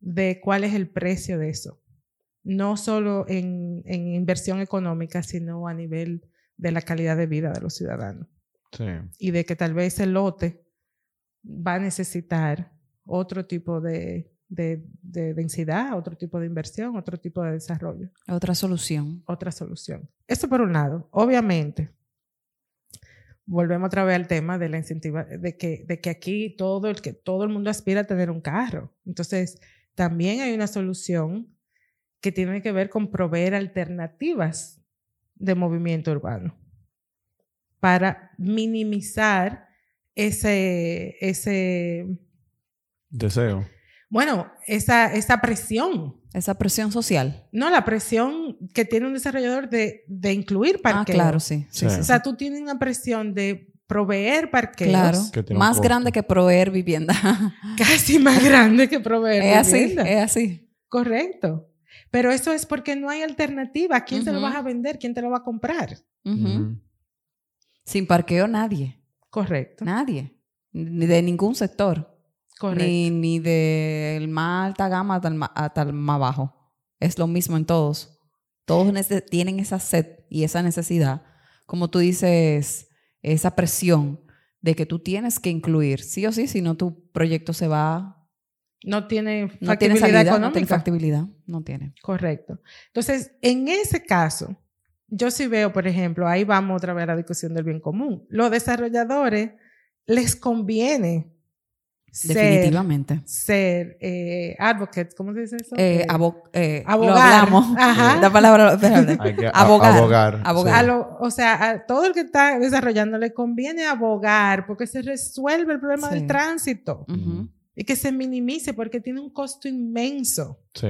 de cuál es el precio de eso. No solo en, en inversión económica, sino a nivel de la calidad de vida de los ciudadanos. Sí. Y de que tal vez el lote va a necesitar otro tipo de, de, de densidad, otro tipo de inversión, otro tipo de desarrollo, Otra solución. otra solución. Eso por un lado. Obviamente, volvemos otra vez al tema de la incentiva, de que, de que aquí todo el, que todo el mundo aspira a tener un carro. Entonces, también hay una solución que tiene que ver con proveer alternativas de movimiento urbano para minimizar ese, ese Deseo. Bueno, esa, esa presión. Esa presión social. No, la presión que tiene un desarrollador de, de incluir Ah, parqueo. claro, sí. sí, Sí. sí, O sea, tú tienes una presión de proveer parqueos Claro. Que Más costo. grande que proveer vivienda. casi más grande que proveer es así, vivienda. es así. Correcto. Pero eso es porque no hay alternativa. ¿A quién te lo vas a vender? ¿Quién te lo va a comprar? Sin parqueo nadie. Correcto. Nadie. Ni de ningún sector. Ni, ni del más alta gama hasta el ma- hasta el más bajo. Es lo mismo en todos. Todos tienen esa sed y esa necesidad. Como tú dices, esa presión de que tú tienes que incluir, sí o sí, si no tu proyecto se va, No tiene no tiene factibilidad salida, no económica. tiene factibilidad, no tiene. Correcto. Entonces, en ese caso, yo sí veo, por ejemplo, ahí vamos otra vez a la discusión del bien común. Los desarrolladores les conviene ser, Definitivamente. ser eh, advocates, ¿cómo se dice eso? Eh, Eh, abo- eh, abogar. Lo hablamos. Ajá. La palabra, que Abogar. abogar. Abogar. a sí. lo- o sea, a todo el que está desarrollando le conviene abogar porque se resuelve el problema Sí. del tránsito y que se minimice porque tiene un costo inmenso, Sí,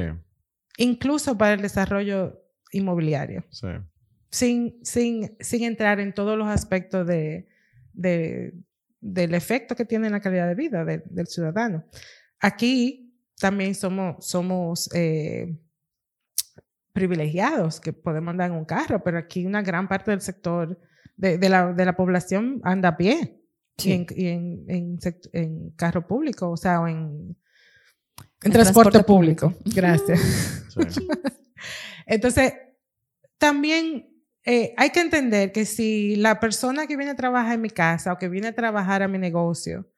incluso para el desarrollo inmobiliario. sí. sin, sin, sin entrar en todos los aspectos de, de- del efecto que tiene en la calidad de vida del- del ciudadano. Aquí también somos, somos eh, privilegiados que podemos andar en un carro, pero aquí una gran parte del sector de, de la, de la población anda a pie Sí. y, en, y en- en sect- en carro público, o sea, o en, en En transporte, transporte público. público. Gracias. sí. Entonces, también eh, hay que entender que si la persona que viene a trabajar en mi casa o que viene a trabajar a mi negocio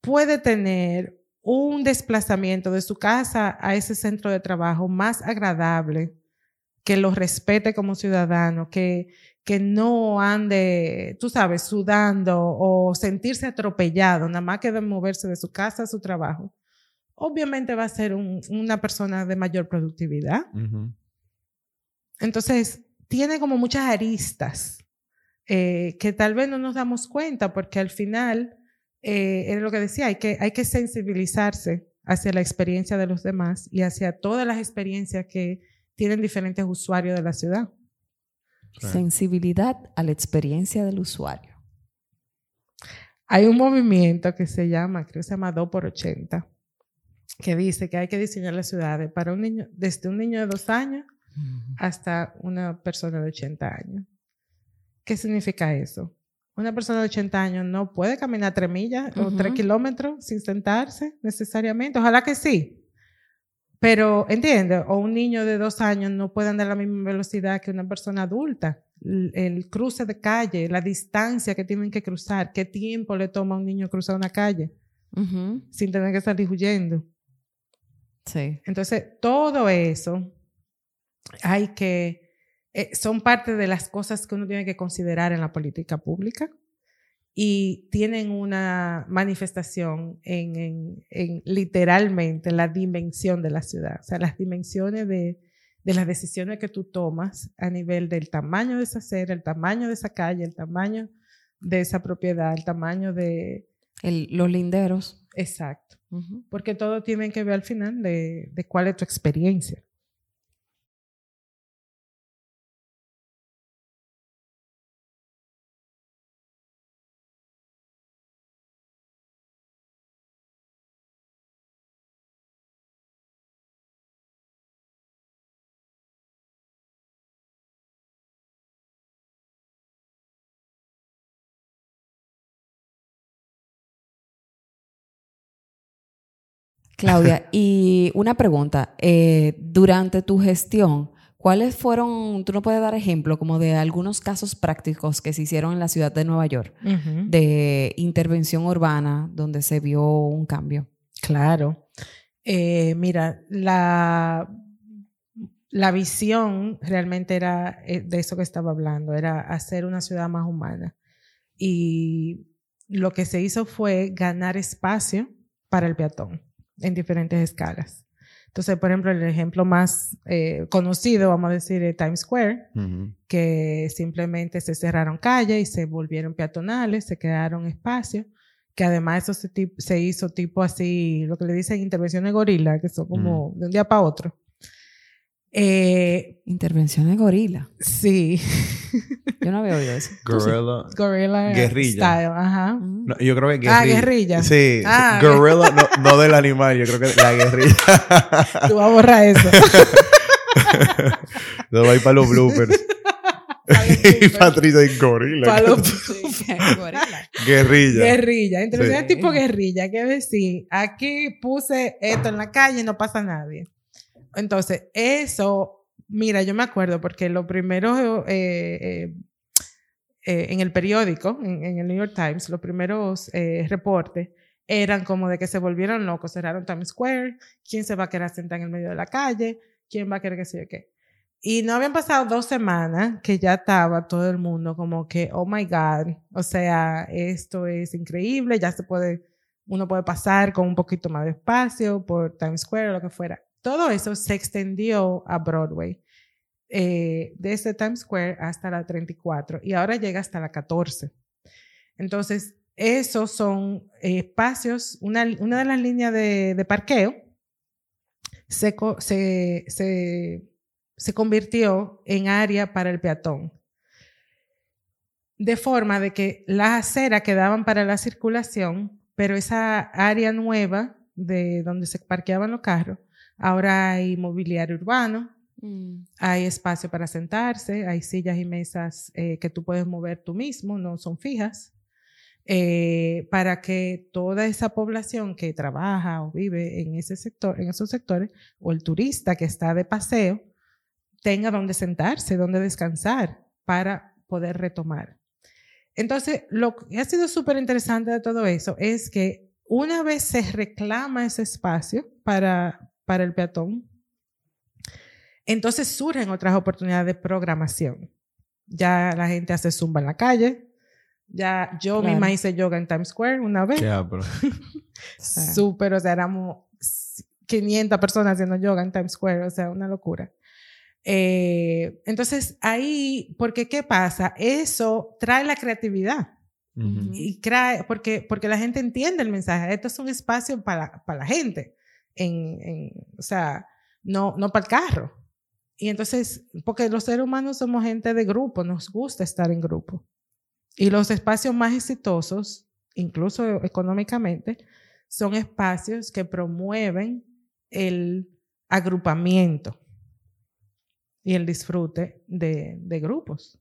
puede tener un desplazamiento de su casa a ese centro de trabajo más agradable, que lo respete como ciudadano, que, que no ande, tú sabes, sudando o sentirse atropellado, nada más que de moverse de su casa a su trabajo, obviamente va a ser un- una persona de mayor productividad. Entonces, tiene como muchas aristas eh, que tal vez no nos damos cuenta porque al final, eh, es lo que decía, hay que, hay que sensibilizarse hacia la experiencia de los demás y hacia todas las experiencias que tienen diferentes usuarios de la ciudad. Sensibilidad a la experiencia del usuario. Hay un movimiento que se llama, creo que se llama 2 por 80, que dice que hay que diseñar las ciudades para un niño, desde un niño de dos años hasta una persona de 80 años. ¿Qué significa eso? Una persona de 80 años no puede caminar tres millas o Ujú. tres kilómetros sin sentarse necesariamente. Ojalá que sí. Pero, entiende, o un niño de dos años no puede andar a la misma velocidad que una persona adulta. El, el cruce de calle, la distancia que tienen que cruzar, qué tiempo le toma a un niño cruzar una calle sin tener que salir huyendo. Sí. Entonces, todo eso hay que, eh, son parte de las cosas que uno tiene que considerar en la política pública y tienen una manifestación en, en- en literalmente la dimensión de la ciudad, o sea, las dimensiones de, de las decisiones que tú tomas a nivel del tamaño de esa acera, el tamaño de esa calle, el tamaño de esa propiedad, el tamaño de, El- los linderos. Exacto. Porque todo tiene que ver al final de, de cuál es tu experiencia. Claudia, y una pregunta. eh, durante tu gestión, ¿cuáles fueron, tú no puedes dar ejemplo como de algunos casos prácticos que se hicieron en la ciudad de Nueva York de intervención urbana donde se vio un cambio? Claro. Eh, mira, la, la visión realmente era eh, de eso que estaba hablando, era hacer una ciudad más humana. Y lo que se hizo fue ganar espacio para el peatón en diferentes escalas. Entonces, por ejemplo, el ejemplo más eh, conocido, vamos a decir, es Times Square, que simplemente se cerraron calles y se volvieron peatonales, se crearon espacios, que además eso se, se hizo tipo así, lo que le dicen intervenciones gorila, que son como de un día para otro. Eh, Intervención de gorila. sí, Yo no había oído eso. Gorilla. gorilla Guerrilla. style, ajá. Mm. No, yo creo que Ah, guerrilla. guerrilla. Sí. Ah, gorilla, no, no del animal, yo creo que la guerrilla. Tú vas a borrar eso. Lo doy para los bloopers. y Patricia y gorila. Pa' los- Sí, gorila. Guerrilla. Guerrilla. Intervención Sí. tipo guerrilla. ¿Qué decir? Aquí puse esto en la calle y no pasa nadie. Entonces, eso, mira, yo me acuerdo porque lo primero eh, eh, eh, en el periódico, en, el New York Times, los primeros eh, reportes eran como de que se volvieron locos, cerraron Times Square, quién se va a quedar sentado en el medio de la calle, quién va a querer que sé yo qué. Y no habían pasado dos semanas que ya estaba todo el mundo como que, oh my God, o sea, esto es increíble, ya se puede, uno puede pasar con un poquito más de espacio por Times Square o lo que fuera. Todo eso se extendió a Broadway, eh, desde Times Square hasta la 34 y ahora llega hasta la 14. Entonces, esos son eh, espacios, una, una de las líneas de, de parqueo se, se, se, se convirtió en área para el peatón. De forma de que las aceras quedaban para la circulación, pero esa área nueva de donde se parqueaban los carros, ahora hay mobiliario urbano, Mm. hay espacio para sentarse, hay sillas y mesas eh, que tú puedes mover tú mismo, no son fijas, eh, para que toda esa población que trabaja o vive en ese sector, en esos sectores, o el turista que está de paseo, tenga donde sentarse, donde descansar para poder retomar. Entonces, lo que ha sido súper interesante de todo eso es que una vez se reclama ese espacio para, para el peatón, entonces surgen otras oportunidades de programación. Ya la gente hace zumba en la calle. Ya yo Claro. misma hice yoga en Times Square una vez. Sea. Súper, o sea, éramos 500 personas haciendo yoga en Times Square, o sea, una locura. Eh, entonces, ahí, porque ¿qué pasa? Eso trae la creatividad y trae, porque, porque la gente entiende el mensaje. Esto es un espacio para, para la gente, en, en- o sea, no, no para el carro. Y entonces, porque los seres humanos somos gente de grupo, nos gusta estar en grupo. Y los espacios más exitosos, incluso económicamente, son espacios que promueven el agrupamiento y el disfrute de, de grupos.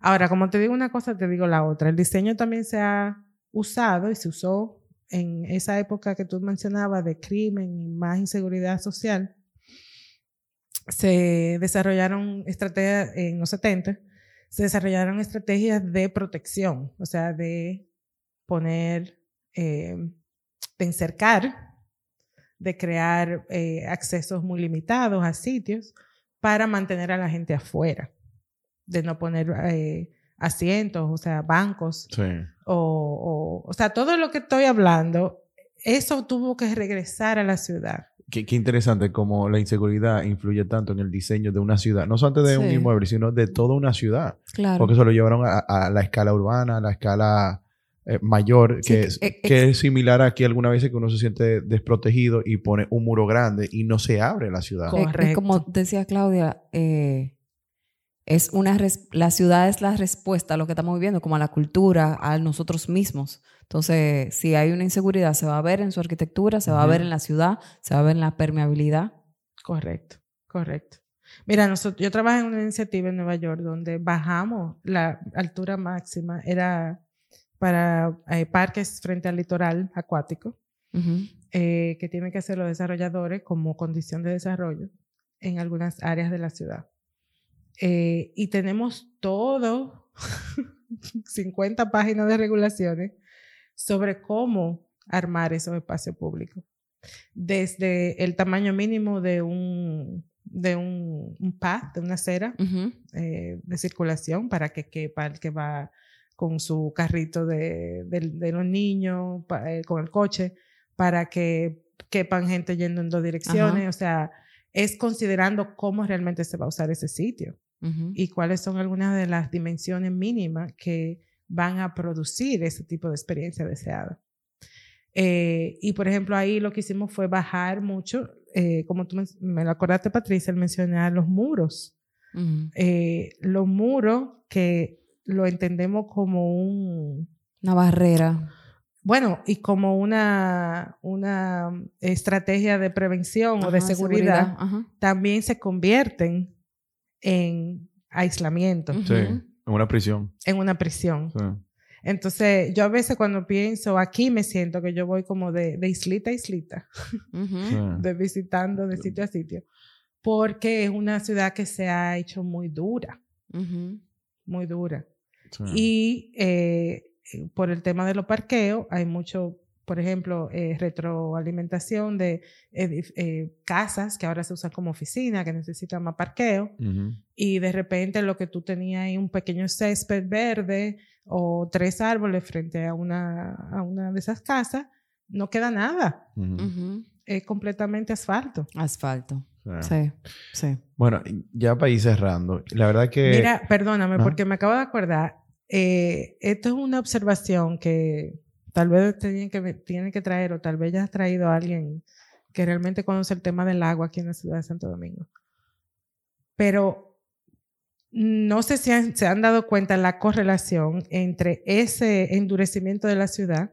Ahora, como te digo una cosa, te digo la otra. El diseño también se ha usado y se usó en esa época que tú mencionabas de crimen y más inseguridad social. Se desarrollaron estrategias en los 70, se desarrollaron estrategias de protección, o sea, de poner, eh, de encercar, de crear eh, accesos muy limitados a sitios para mantener a la gente afuera, de no poner eh, asientos, o sea, bancos, Sí. o, o, o sea, todo lo que estoy hablando, eso tuvo que regresar a la ciudad. Qué, qué interesante cómo la inseguridad influye tanto en el diseño de una ciudad. No solamente de un inmueble, sino de toda una ciudad. Claro. Porque eso lo llevaron a, a la escala urbana, a la escala eh, mayor, Sí, que, que- es, eh, que es similar aquí algunas veces que uno se siente desprotegido y pone un muro grande y no se abre la ciudad. Eh, Es Correcto. como decía Claudia, eh, es una res- la ciudad es la respuesta a lo que estamos viviendo, como a la cultura, a nosotros mismos. Entonces, si hay una inseguridad, se va a ver en su arquitectura, se va a ver en la ciudad, se va a ver en la permeabilidad. Correcto, correcto. Mira, nosotros, yo trabajo en una iniciativa en Nueva York donde bajamos la altura máxima, era para eh, parques frente al litoral acuático, eh, que tienen que hacer los desarrolladores como condición de desarrollo en algunas áreas de la ciudad. Eh, y tenemos todo, 50 páginas de regulaciones sobre cómo armar esos espacios públicos. Desde el tamaño mínimo de un, de un, un pad, de una acera eh, de circulación para que quepa el que va con su carrito de, de- de los niños, pa- eh, con el coche, para que quepan gente yendo en dos direcciones. O sea, es considerando cómo realmente se va a usar ese sitio Y cuáles son algunas de las dimensiones mínimas que van a producir ese tipo de experiencia deseada. Eh, y por ejemplo, ahí lo que hicimos fue bajar mucho, eh, como tú me lo acordaste, Patricia, el mencionar los muros. Eh, los muros que lo entendemos como un, Una barrera. bueno, y como una, una estrategia de prevención o de seguridad, también se convierten en aislamiento. Sí, en una prisión. en una prisión. Sí. Entonces, yo a veces cuando pienso aquí me siento que yo voy como de, de islita a islita, de visitando de sitio a sitio, porque es una ciudad que se ha hecho muy dura, muy dura. Sí. Y eh, por el tema de los parqueos, hay mucho, por ejemplo, eh, retroalimentación de eh, casas que ahora se usan como oficina, que necesitan más parqueo. Y de repente lo que tú tenías ahí un pequeño césped verde o tres árboles frente a una, a una de esas casas, no queda nada, es completamente asfalto. Asfalto. Sí. Sí, sí. Bueno, ya para ir cerrando, la verdad que... Mira, perdóname, porque me acabo de acordar, eh, esto es una observación que tal vez tienen que, tienen que traer o tal vez ya has traído a alguien que realmente conoce el tema del agua aquí en la ciudad de Santo Domingo. Pero no sé si han- se han dado cuenta la correlación entre ese endurecimiento de la ciudad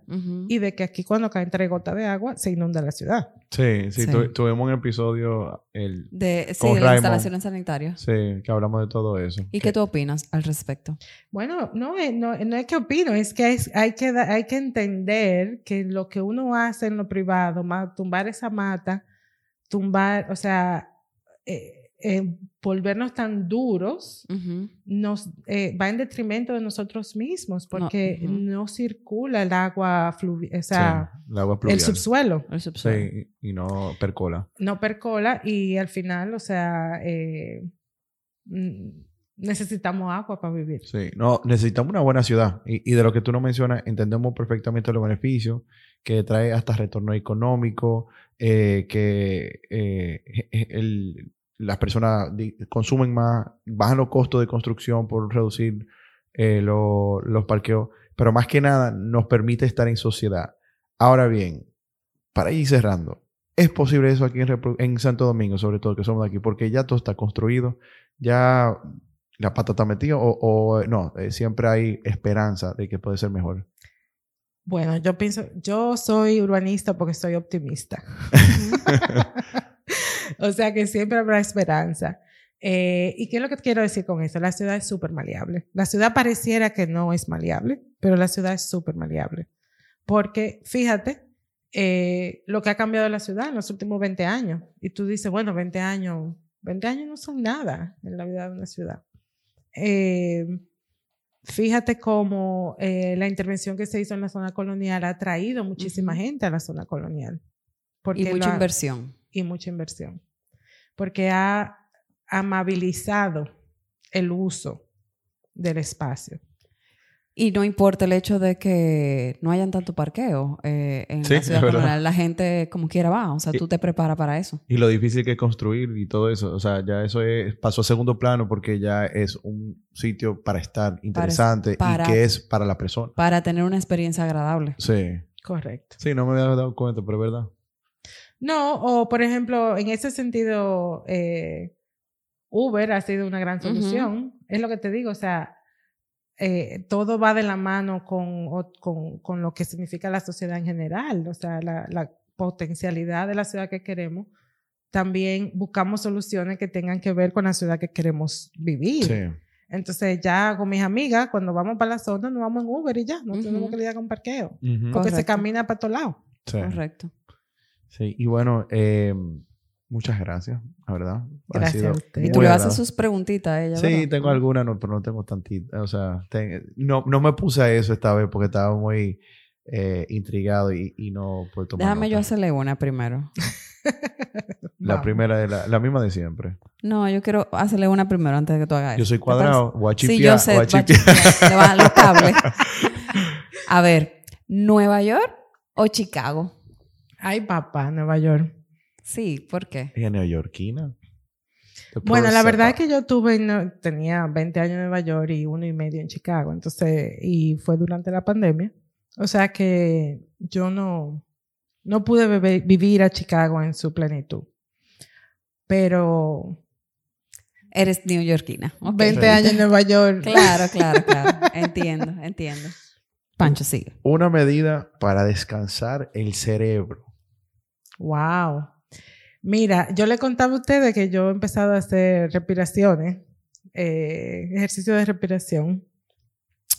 y de que aquí cuando caen tres gotas de agua se inunda la ciudad. Sí, sí, Sí. tu- tuvimos un episodio el, de, sí, con de las instalaciones sanitarias. sí, que hablamos de todo eso. ¿Y qué tú opinas al respecto? Bueno, no, es- no, no es que opino, es que hay, hay que da- hay que entender que lo que uno hace en lo privado, ma- tumbar esa mata, tumbar, o sea, eh, eh, volvernos tan duros, nos eh, va en detrimento de nosotros mismos, porque no, circula el agua fluvial, o sea, sí, el agua el pluvial. subsuelo El subsuelo. Sí, y y no percola. no percola y al final, o sea, eh, mm, necesitamos agua para vivir. Sí, no, necesitamos una buena ciudad. Y, y de lo que tú nos mencionas, entendemos perfectamente los beneficios que trae hasta retorno económico, eh, que eh, el- las personas consumen más, bajan los costos de construcción por reducir eh, lo- los parqueos, pero más que nada nos permite estar en sociedad. Ahora bien, para ir cerrando, ¿es posible eso aquí en, Repu- en Santo Domingo, sobre todo que somos de aquí? Porque ya todo está construido, ya la pata está metida o, o, no, eh, siempre hay esperanza de que puede ser mejor. Bueno, yo pienso, yo soy urbanista porque soy optimista. o sea que siempre habrá esperanza. Eh, ¿Y qué es lo que quiero decir con eso? La ciudad es súper maleable. La ciudad pareciera que no es maleable, pero la ciudad es súper maleable. Porque fíjate eh, lo que ha cambiado la ciudad en los últimos 20 años. Y tú dices, bueno, 20 años, 20 años no son nada en la vida de una ciudad. Eh, fíjate cómo la intervención que se hizo en la zona colonial ha traído muchísima gente a la zona colonial. Porque Y mucha ha- inversión. Y mucha inversión. Porque ha amabilizado el uso del espacio. Y no importa el hecho de que no hayan tanto parqueo eh, en Sí, la ciudad es verdad. colonial. La gente como quiera va. O sea, Y- tú te preparas para eso. Y lo difícil que es construir y todo eso. O sea, ya eso es- pasó a segundo plano porque ya es un sitio para estar interesante para- y que es para la persona. Para tener una experiencia agradable. Sí. Correcto. Sí, no me había dado cuenta, pero es verdad. No, o por ejemplo, en ese sentido, eh, Uber ha sido una gran solución. Es lo que te digo, o sea, eh, todo va de la mano con, o- con, con lo que significa la sociedad en general, o sea, la, la potencialidad de la ciudad que queremos. También buscamos soluciones que tengan que ver con la ciudad que queremos vivir. Sí. Entonces ya con mis amigas, cuando vamos para la zona, nos vamos en Uber y ya, no tenemos que lidiar con parqueo. Porque se camina para todos lados. Sí. Correcto. Sí. Y bueno, eh, muchas gracias, la verdad. Ha Gracias sido a usted. Y tú le haces sus preguntitas a ella, Sí, ¿verdad? tengo algunas, no, pero no tengo tantitas. O sea, ten- no, no me puse a eso esta vez porque estaba muy eh, intrigado y, y no puedo tomar Déjame yo hacerle una primero. La Vamos. primera es la, la misma de siempre. No, yo quiero hacerle una primero antes de que tú hagas Yo eso. soy ¿Te cuadrado, parece? voy a Sí, yo sé. voy a va a chipear. chipear, Le bajan los cables. A ver, ¿Nueva York o Chicago? Ay, papá, Nueva York. Sí, ¿por qué? Ella es neoyorquina. Bueno, la verdad es que yo tuve, no, tenía 20 años en Nueva York y uno y medio en Chicago, entonces, y fue durante la pandemia. O sea que yo no, no pude vivir a Chicago en su plenitud. Pero Eres neoyorquina. Ok. 20 Sí. años en Nueva York. Claro, claro, claro. Entiendo, entiendo. Pancho, sigue. Una medida para descansar el cerebro. Wow. Mira, yo le contaba a ustedes que yo he empezado a hacer respiraciones, eh, ejercicio de respiración.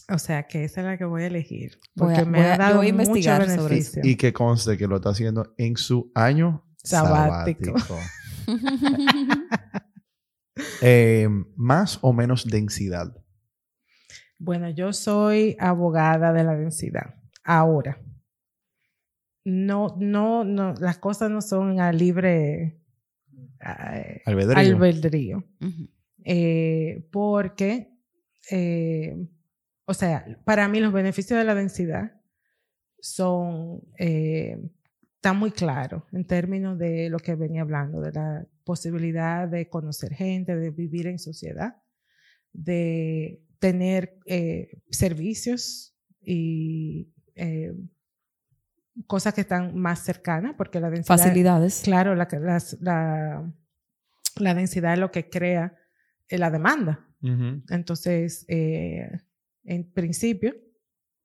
O sea, que esa es la que voy a elegir. Voy Porque a- me voy a- ha yo dado voy a mucho investigar sobre eso. beneficio. Y que conste que lo está haciendo en su año Sabático. sabático. Eh, más o menos densidad. Bueno, yo soy abogada de la densidad. Ahora, no, no, no, las cosas no son a libre Albedrío. Eh, porque, eh, o sea, para mí los beneficios de la densidad son, eh, están muy claros en términos de lo que venía hablando, de la posibilidad de conocer gente, de vivir en sociedad, de tener eh, servicios y eh, cosas que están más cercanas, porque la densidad... Facilidades. Claro, la, las- la, la densidad es lo que crea eh, la demanda. Entonces, eh, en principio,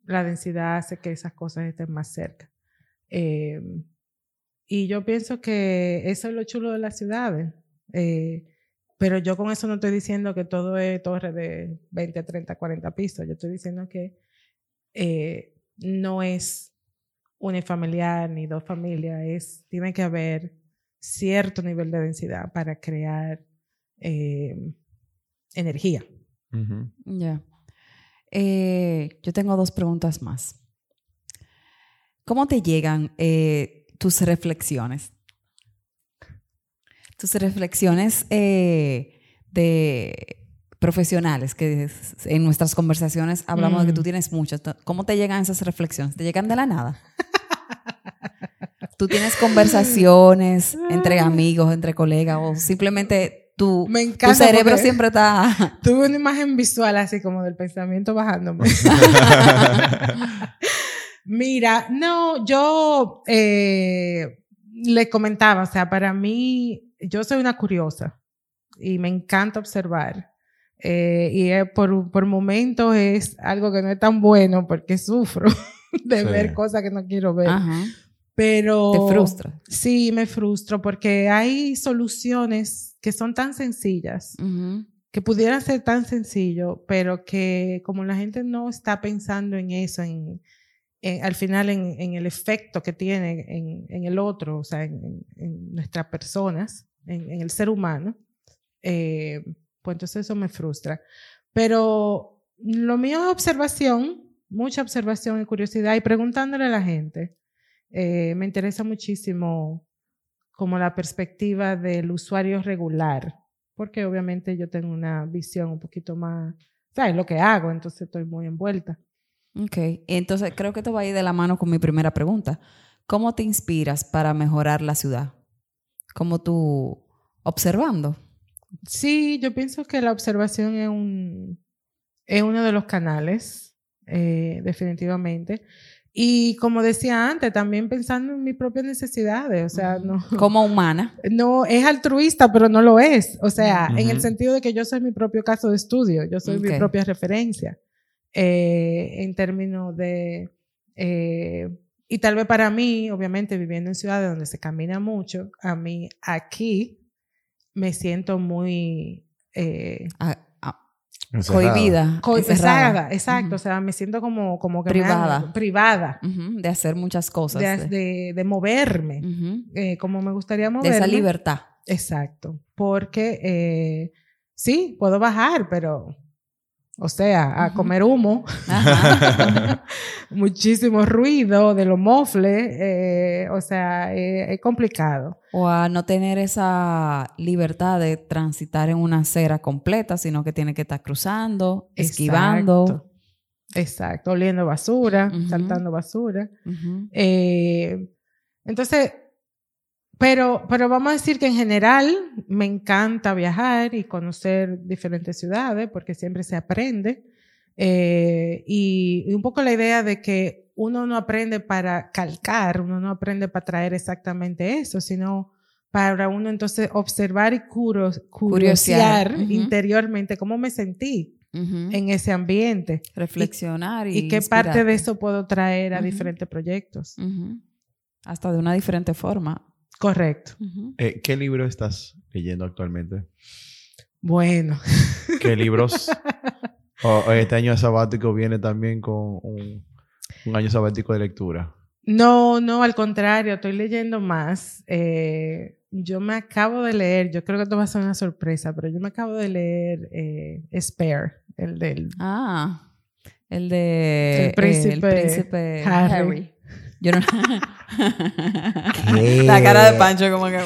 la densidad hace que esas cosas estén más cerca. Eh, y yo pienso que eso es lo chulo de las ciudades. Eh, pero yo con eso no estoy diciendo que todo es torre de 20, 30, 40 pisos. Yo estoy diciendo que eh, no es unifamiliar ni dos familias. Es, tiene que haber cierto nivel de densidad para crear eh, energía. Ya. Eh, yo tengo dos preguntas más. ¿Cómo te llegan eh, tus reflexiones? Tus reflexiones eh, de profesionales, que en nuestras conversaciones hablamos de que Mm. tú tienes muchas. ¿Cómo te llegan esas reflexiones? ¿Te llegan de la nada? ¿Tú tienes conversaciones entre amigos, entre colegas o simplemente tú, Me tu encanta. cerebro siempre está... Tuve una imagen visual así como del pensamiento bajándome. Mira, no, yo eh, le comentaba, o sea, para mí, yo soy una curiosa y me encanta observar. Eh, y eh, por, por momentos es algo que no es tan bueno porque sufro de Sí. ver cosas que no quiero ver. Ajá. Pero Te frustra. Sí, me frustro porque hay soluciones que son tan sencillas que pudiera ser tan sencillo, pero que como la gente no está pensando en eso, en, en- al final en, en el efecto que tiene en, en el otro, o sea, en, nuestras personas, en, en el ser humano, eh, pues entonces eso me frustra. Pero lo mío es observación, mucha observación y curiosidad y preguntándole a la gente. Eh, me interesa muchísimo como la perspectiva del usuario regular, porque obviamente yo tengo una visión un poquito más, ¿sabes? Lo que hago, entonces estoy muy envuelta. Ok, entonces creo que esto va a ir de la mano con mi primera pregunta. ¿Cómo te inspiras para mejorar la ciudad? ¿Cómo tú observando? Sí, yo pienso que la observación es, un, es uno de los canales, eh, definitivamente. Y como decía antes, también pensando en mis propias necesidades, o sea, no, Como humana. no es altruista, pero no lo es. O sea, en el sentido de que yo soy mi propio caso de estudio, yo soy mi Ok. propia referencia eh, en términos de... eh, y tal vez para mí, obviamente, viviendo en ciudades donde se camina mucho, a mí aquí me siento muy... eh, ah, Encerrado. cohibida. co- encerrada. exacto, o sea, me siento como, como que me Privada. privada De hacer muchas cosas. de, de- de- de moverme, eh, como me gustaría de moverme. esa libertad. Exacto, porque eh, sí, puedo bajar, pero, o sea, a comer humo, Ajá. muchísimo ruido de los mofles, eh, o sea, eh, es complicado. o a no tener esa libertad de transitar en una acera completa, sino que tiene que estar cruzando, esquivando. Exacto, Exacto, oliendo basura, saltando basura. Eh, entonces, pero, pero vamos a decir que en general me encanta viajar y conocer diferentes ciudades porque siempre se aprende. Eh, y, y un poco la idea de que uno no aprende para calcar, uno no aprende para traer exactamente eso, sino para uno entonces observar y curo- Curiosear, curiosear ujú. interiormente cómo me sentí Ujú. en ese ambiente Reflexionar y, y qué parte de inspirarte. eso puedo traer a Ujú. diferentes proyectos. Hasta de una diferente forma. Correcto. Eh, ¿Qué libro estás leyendo actualmente? Bueno, ¿Qué libros? O- o este año sabático viene también con un, un año sabático de lectura. no, no, al contrario, estoy leyendo más. Eh, yo me acabo de leer, yo creo que esto va a ser una sorpresa, pero yo me acabo de leer eh, Spare, el del... Ah, el de El eh, príncipe el príncipe Harry. Harry. Yo no... La cara de Pancho como que...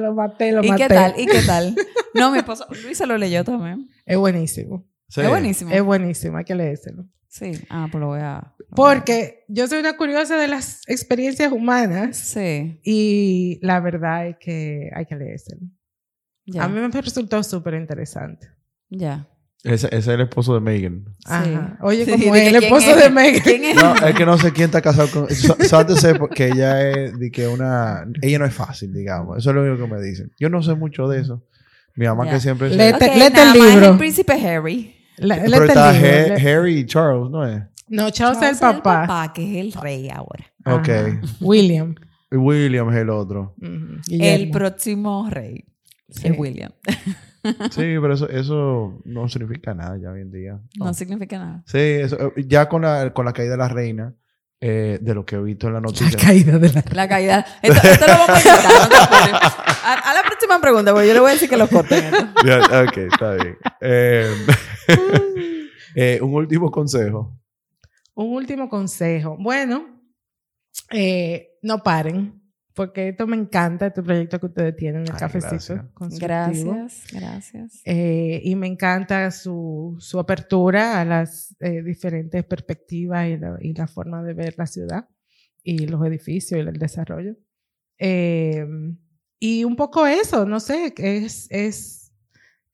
Lo maté, lo ¿Y maté. qué tal? ¿Y qué tal? No, mi esposo Luis se lo leyó también. Es buenísimo, Sí. Es buenísimo. es buenísimo, hay que leérselo. Sí. Ah, pues lo voy a... lo voy a- Porque yo soy una curiosa de las experiencias humanas Sí. y la verdad es que hay que leérselo. Ya. A mí me resultó súper interesante. Ya. Ese, ese es el esposo de Megan. Ajá. Oye, Sí, como es el esposo es- de Megan. ¿Quién es? No, es que no sé quién está casado con. so- Solamente sé que ella es de que una. Ella no es fácil, digamos. Eso es lo único que me dicen. Yo no sé mucho de eso. Mi mamá que siempre. se- Léete- Ok, léete el libro. el príncipe Harry. Pero está el libro, He- le- Harry y Charles, ¿no es? No, Charles es el Charles papá. que es el rey ahora. Ajá. Ok. William. William es el otro. El próximo rey Sí. es William. Sí, pero eso, eso no significa nada ya hoy en día. No significa nada. Sí, eso, eh, ya con la, con la caída de la reina, eh, de lo que he visto en la La noticia. caída de la... La caída. Esto, esto lo vamos a no apures. a, a la próxima pregunta, porque yo le voy a decir que lo corten. esto. Ok, está bien. Eh, eh, un último consejo. Un último consejo. Bueno, eh, no paren, porque esto me encanta, este proyecto que ustedes tienen, el Ay, cafecito gracias. Gracias, gracias. Eh, y me encanta su, su apertura a las eh, diferentes perspectivas y la, y la forma de ver la ciudad y los edificios y el desarrollo. Eh, y un poco eso, no sé, es, es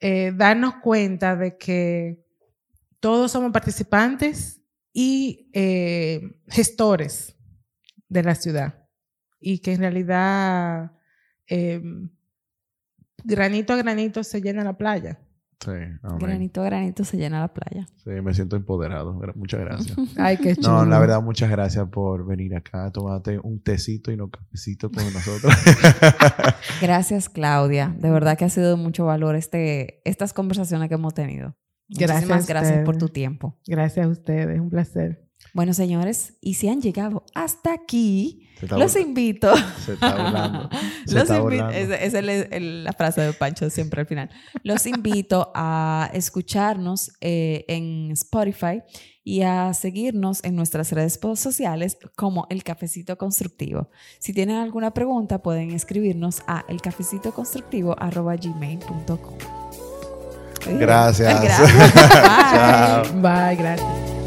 eh, darnos cuenta de que todos somos participantes y eh, gestores de la ciudad y que en realidad eh, granito a granito se llena la playa. Sí, amén. Granito a granito se llena la playa. Sí, me siento empoderado. Muchas gracias. Ay, qué chulo. No, la verdad, muchas gracias por venir acá, tomarte un tecito y no cafecito con nosotros. Gracias, Claudia. De verdad que ha sido de mucho valor este, estas conversaciones que hemos tenido. Gracias Muchísimas gracias por tu tiempo. Gracias a ustedes, un placer. Bueno, señores, y si han llegado hasta aquí, los burla- invito. Se está burlando. Se Los está invi- burlando. Esa esa es el- la frase de Pancho siempre al final. Los invito a escucharnos eh, en Spotify y a seguirnos en nuestras redes sociales como El Cafecito Constructivo. Si tienen alguna pregunta, pueden escribirnos a elcafecitoconstructivo.gmail.com. Gracias. Gracias. Bye, gracias.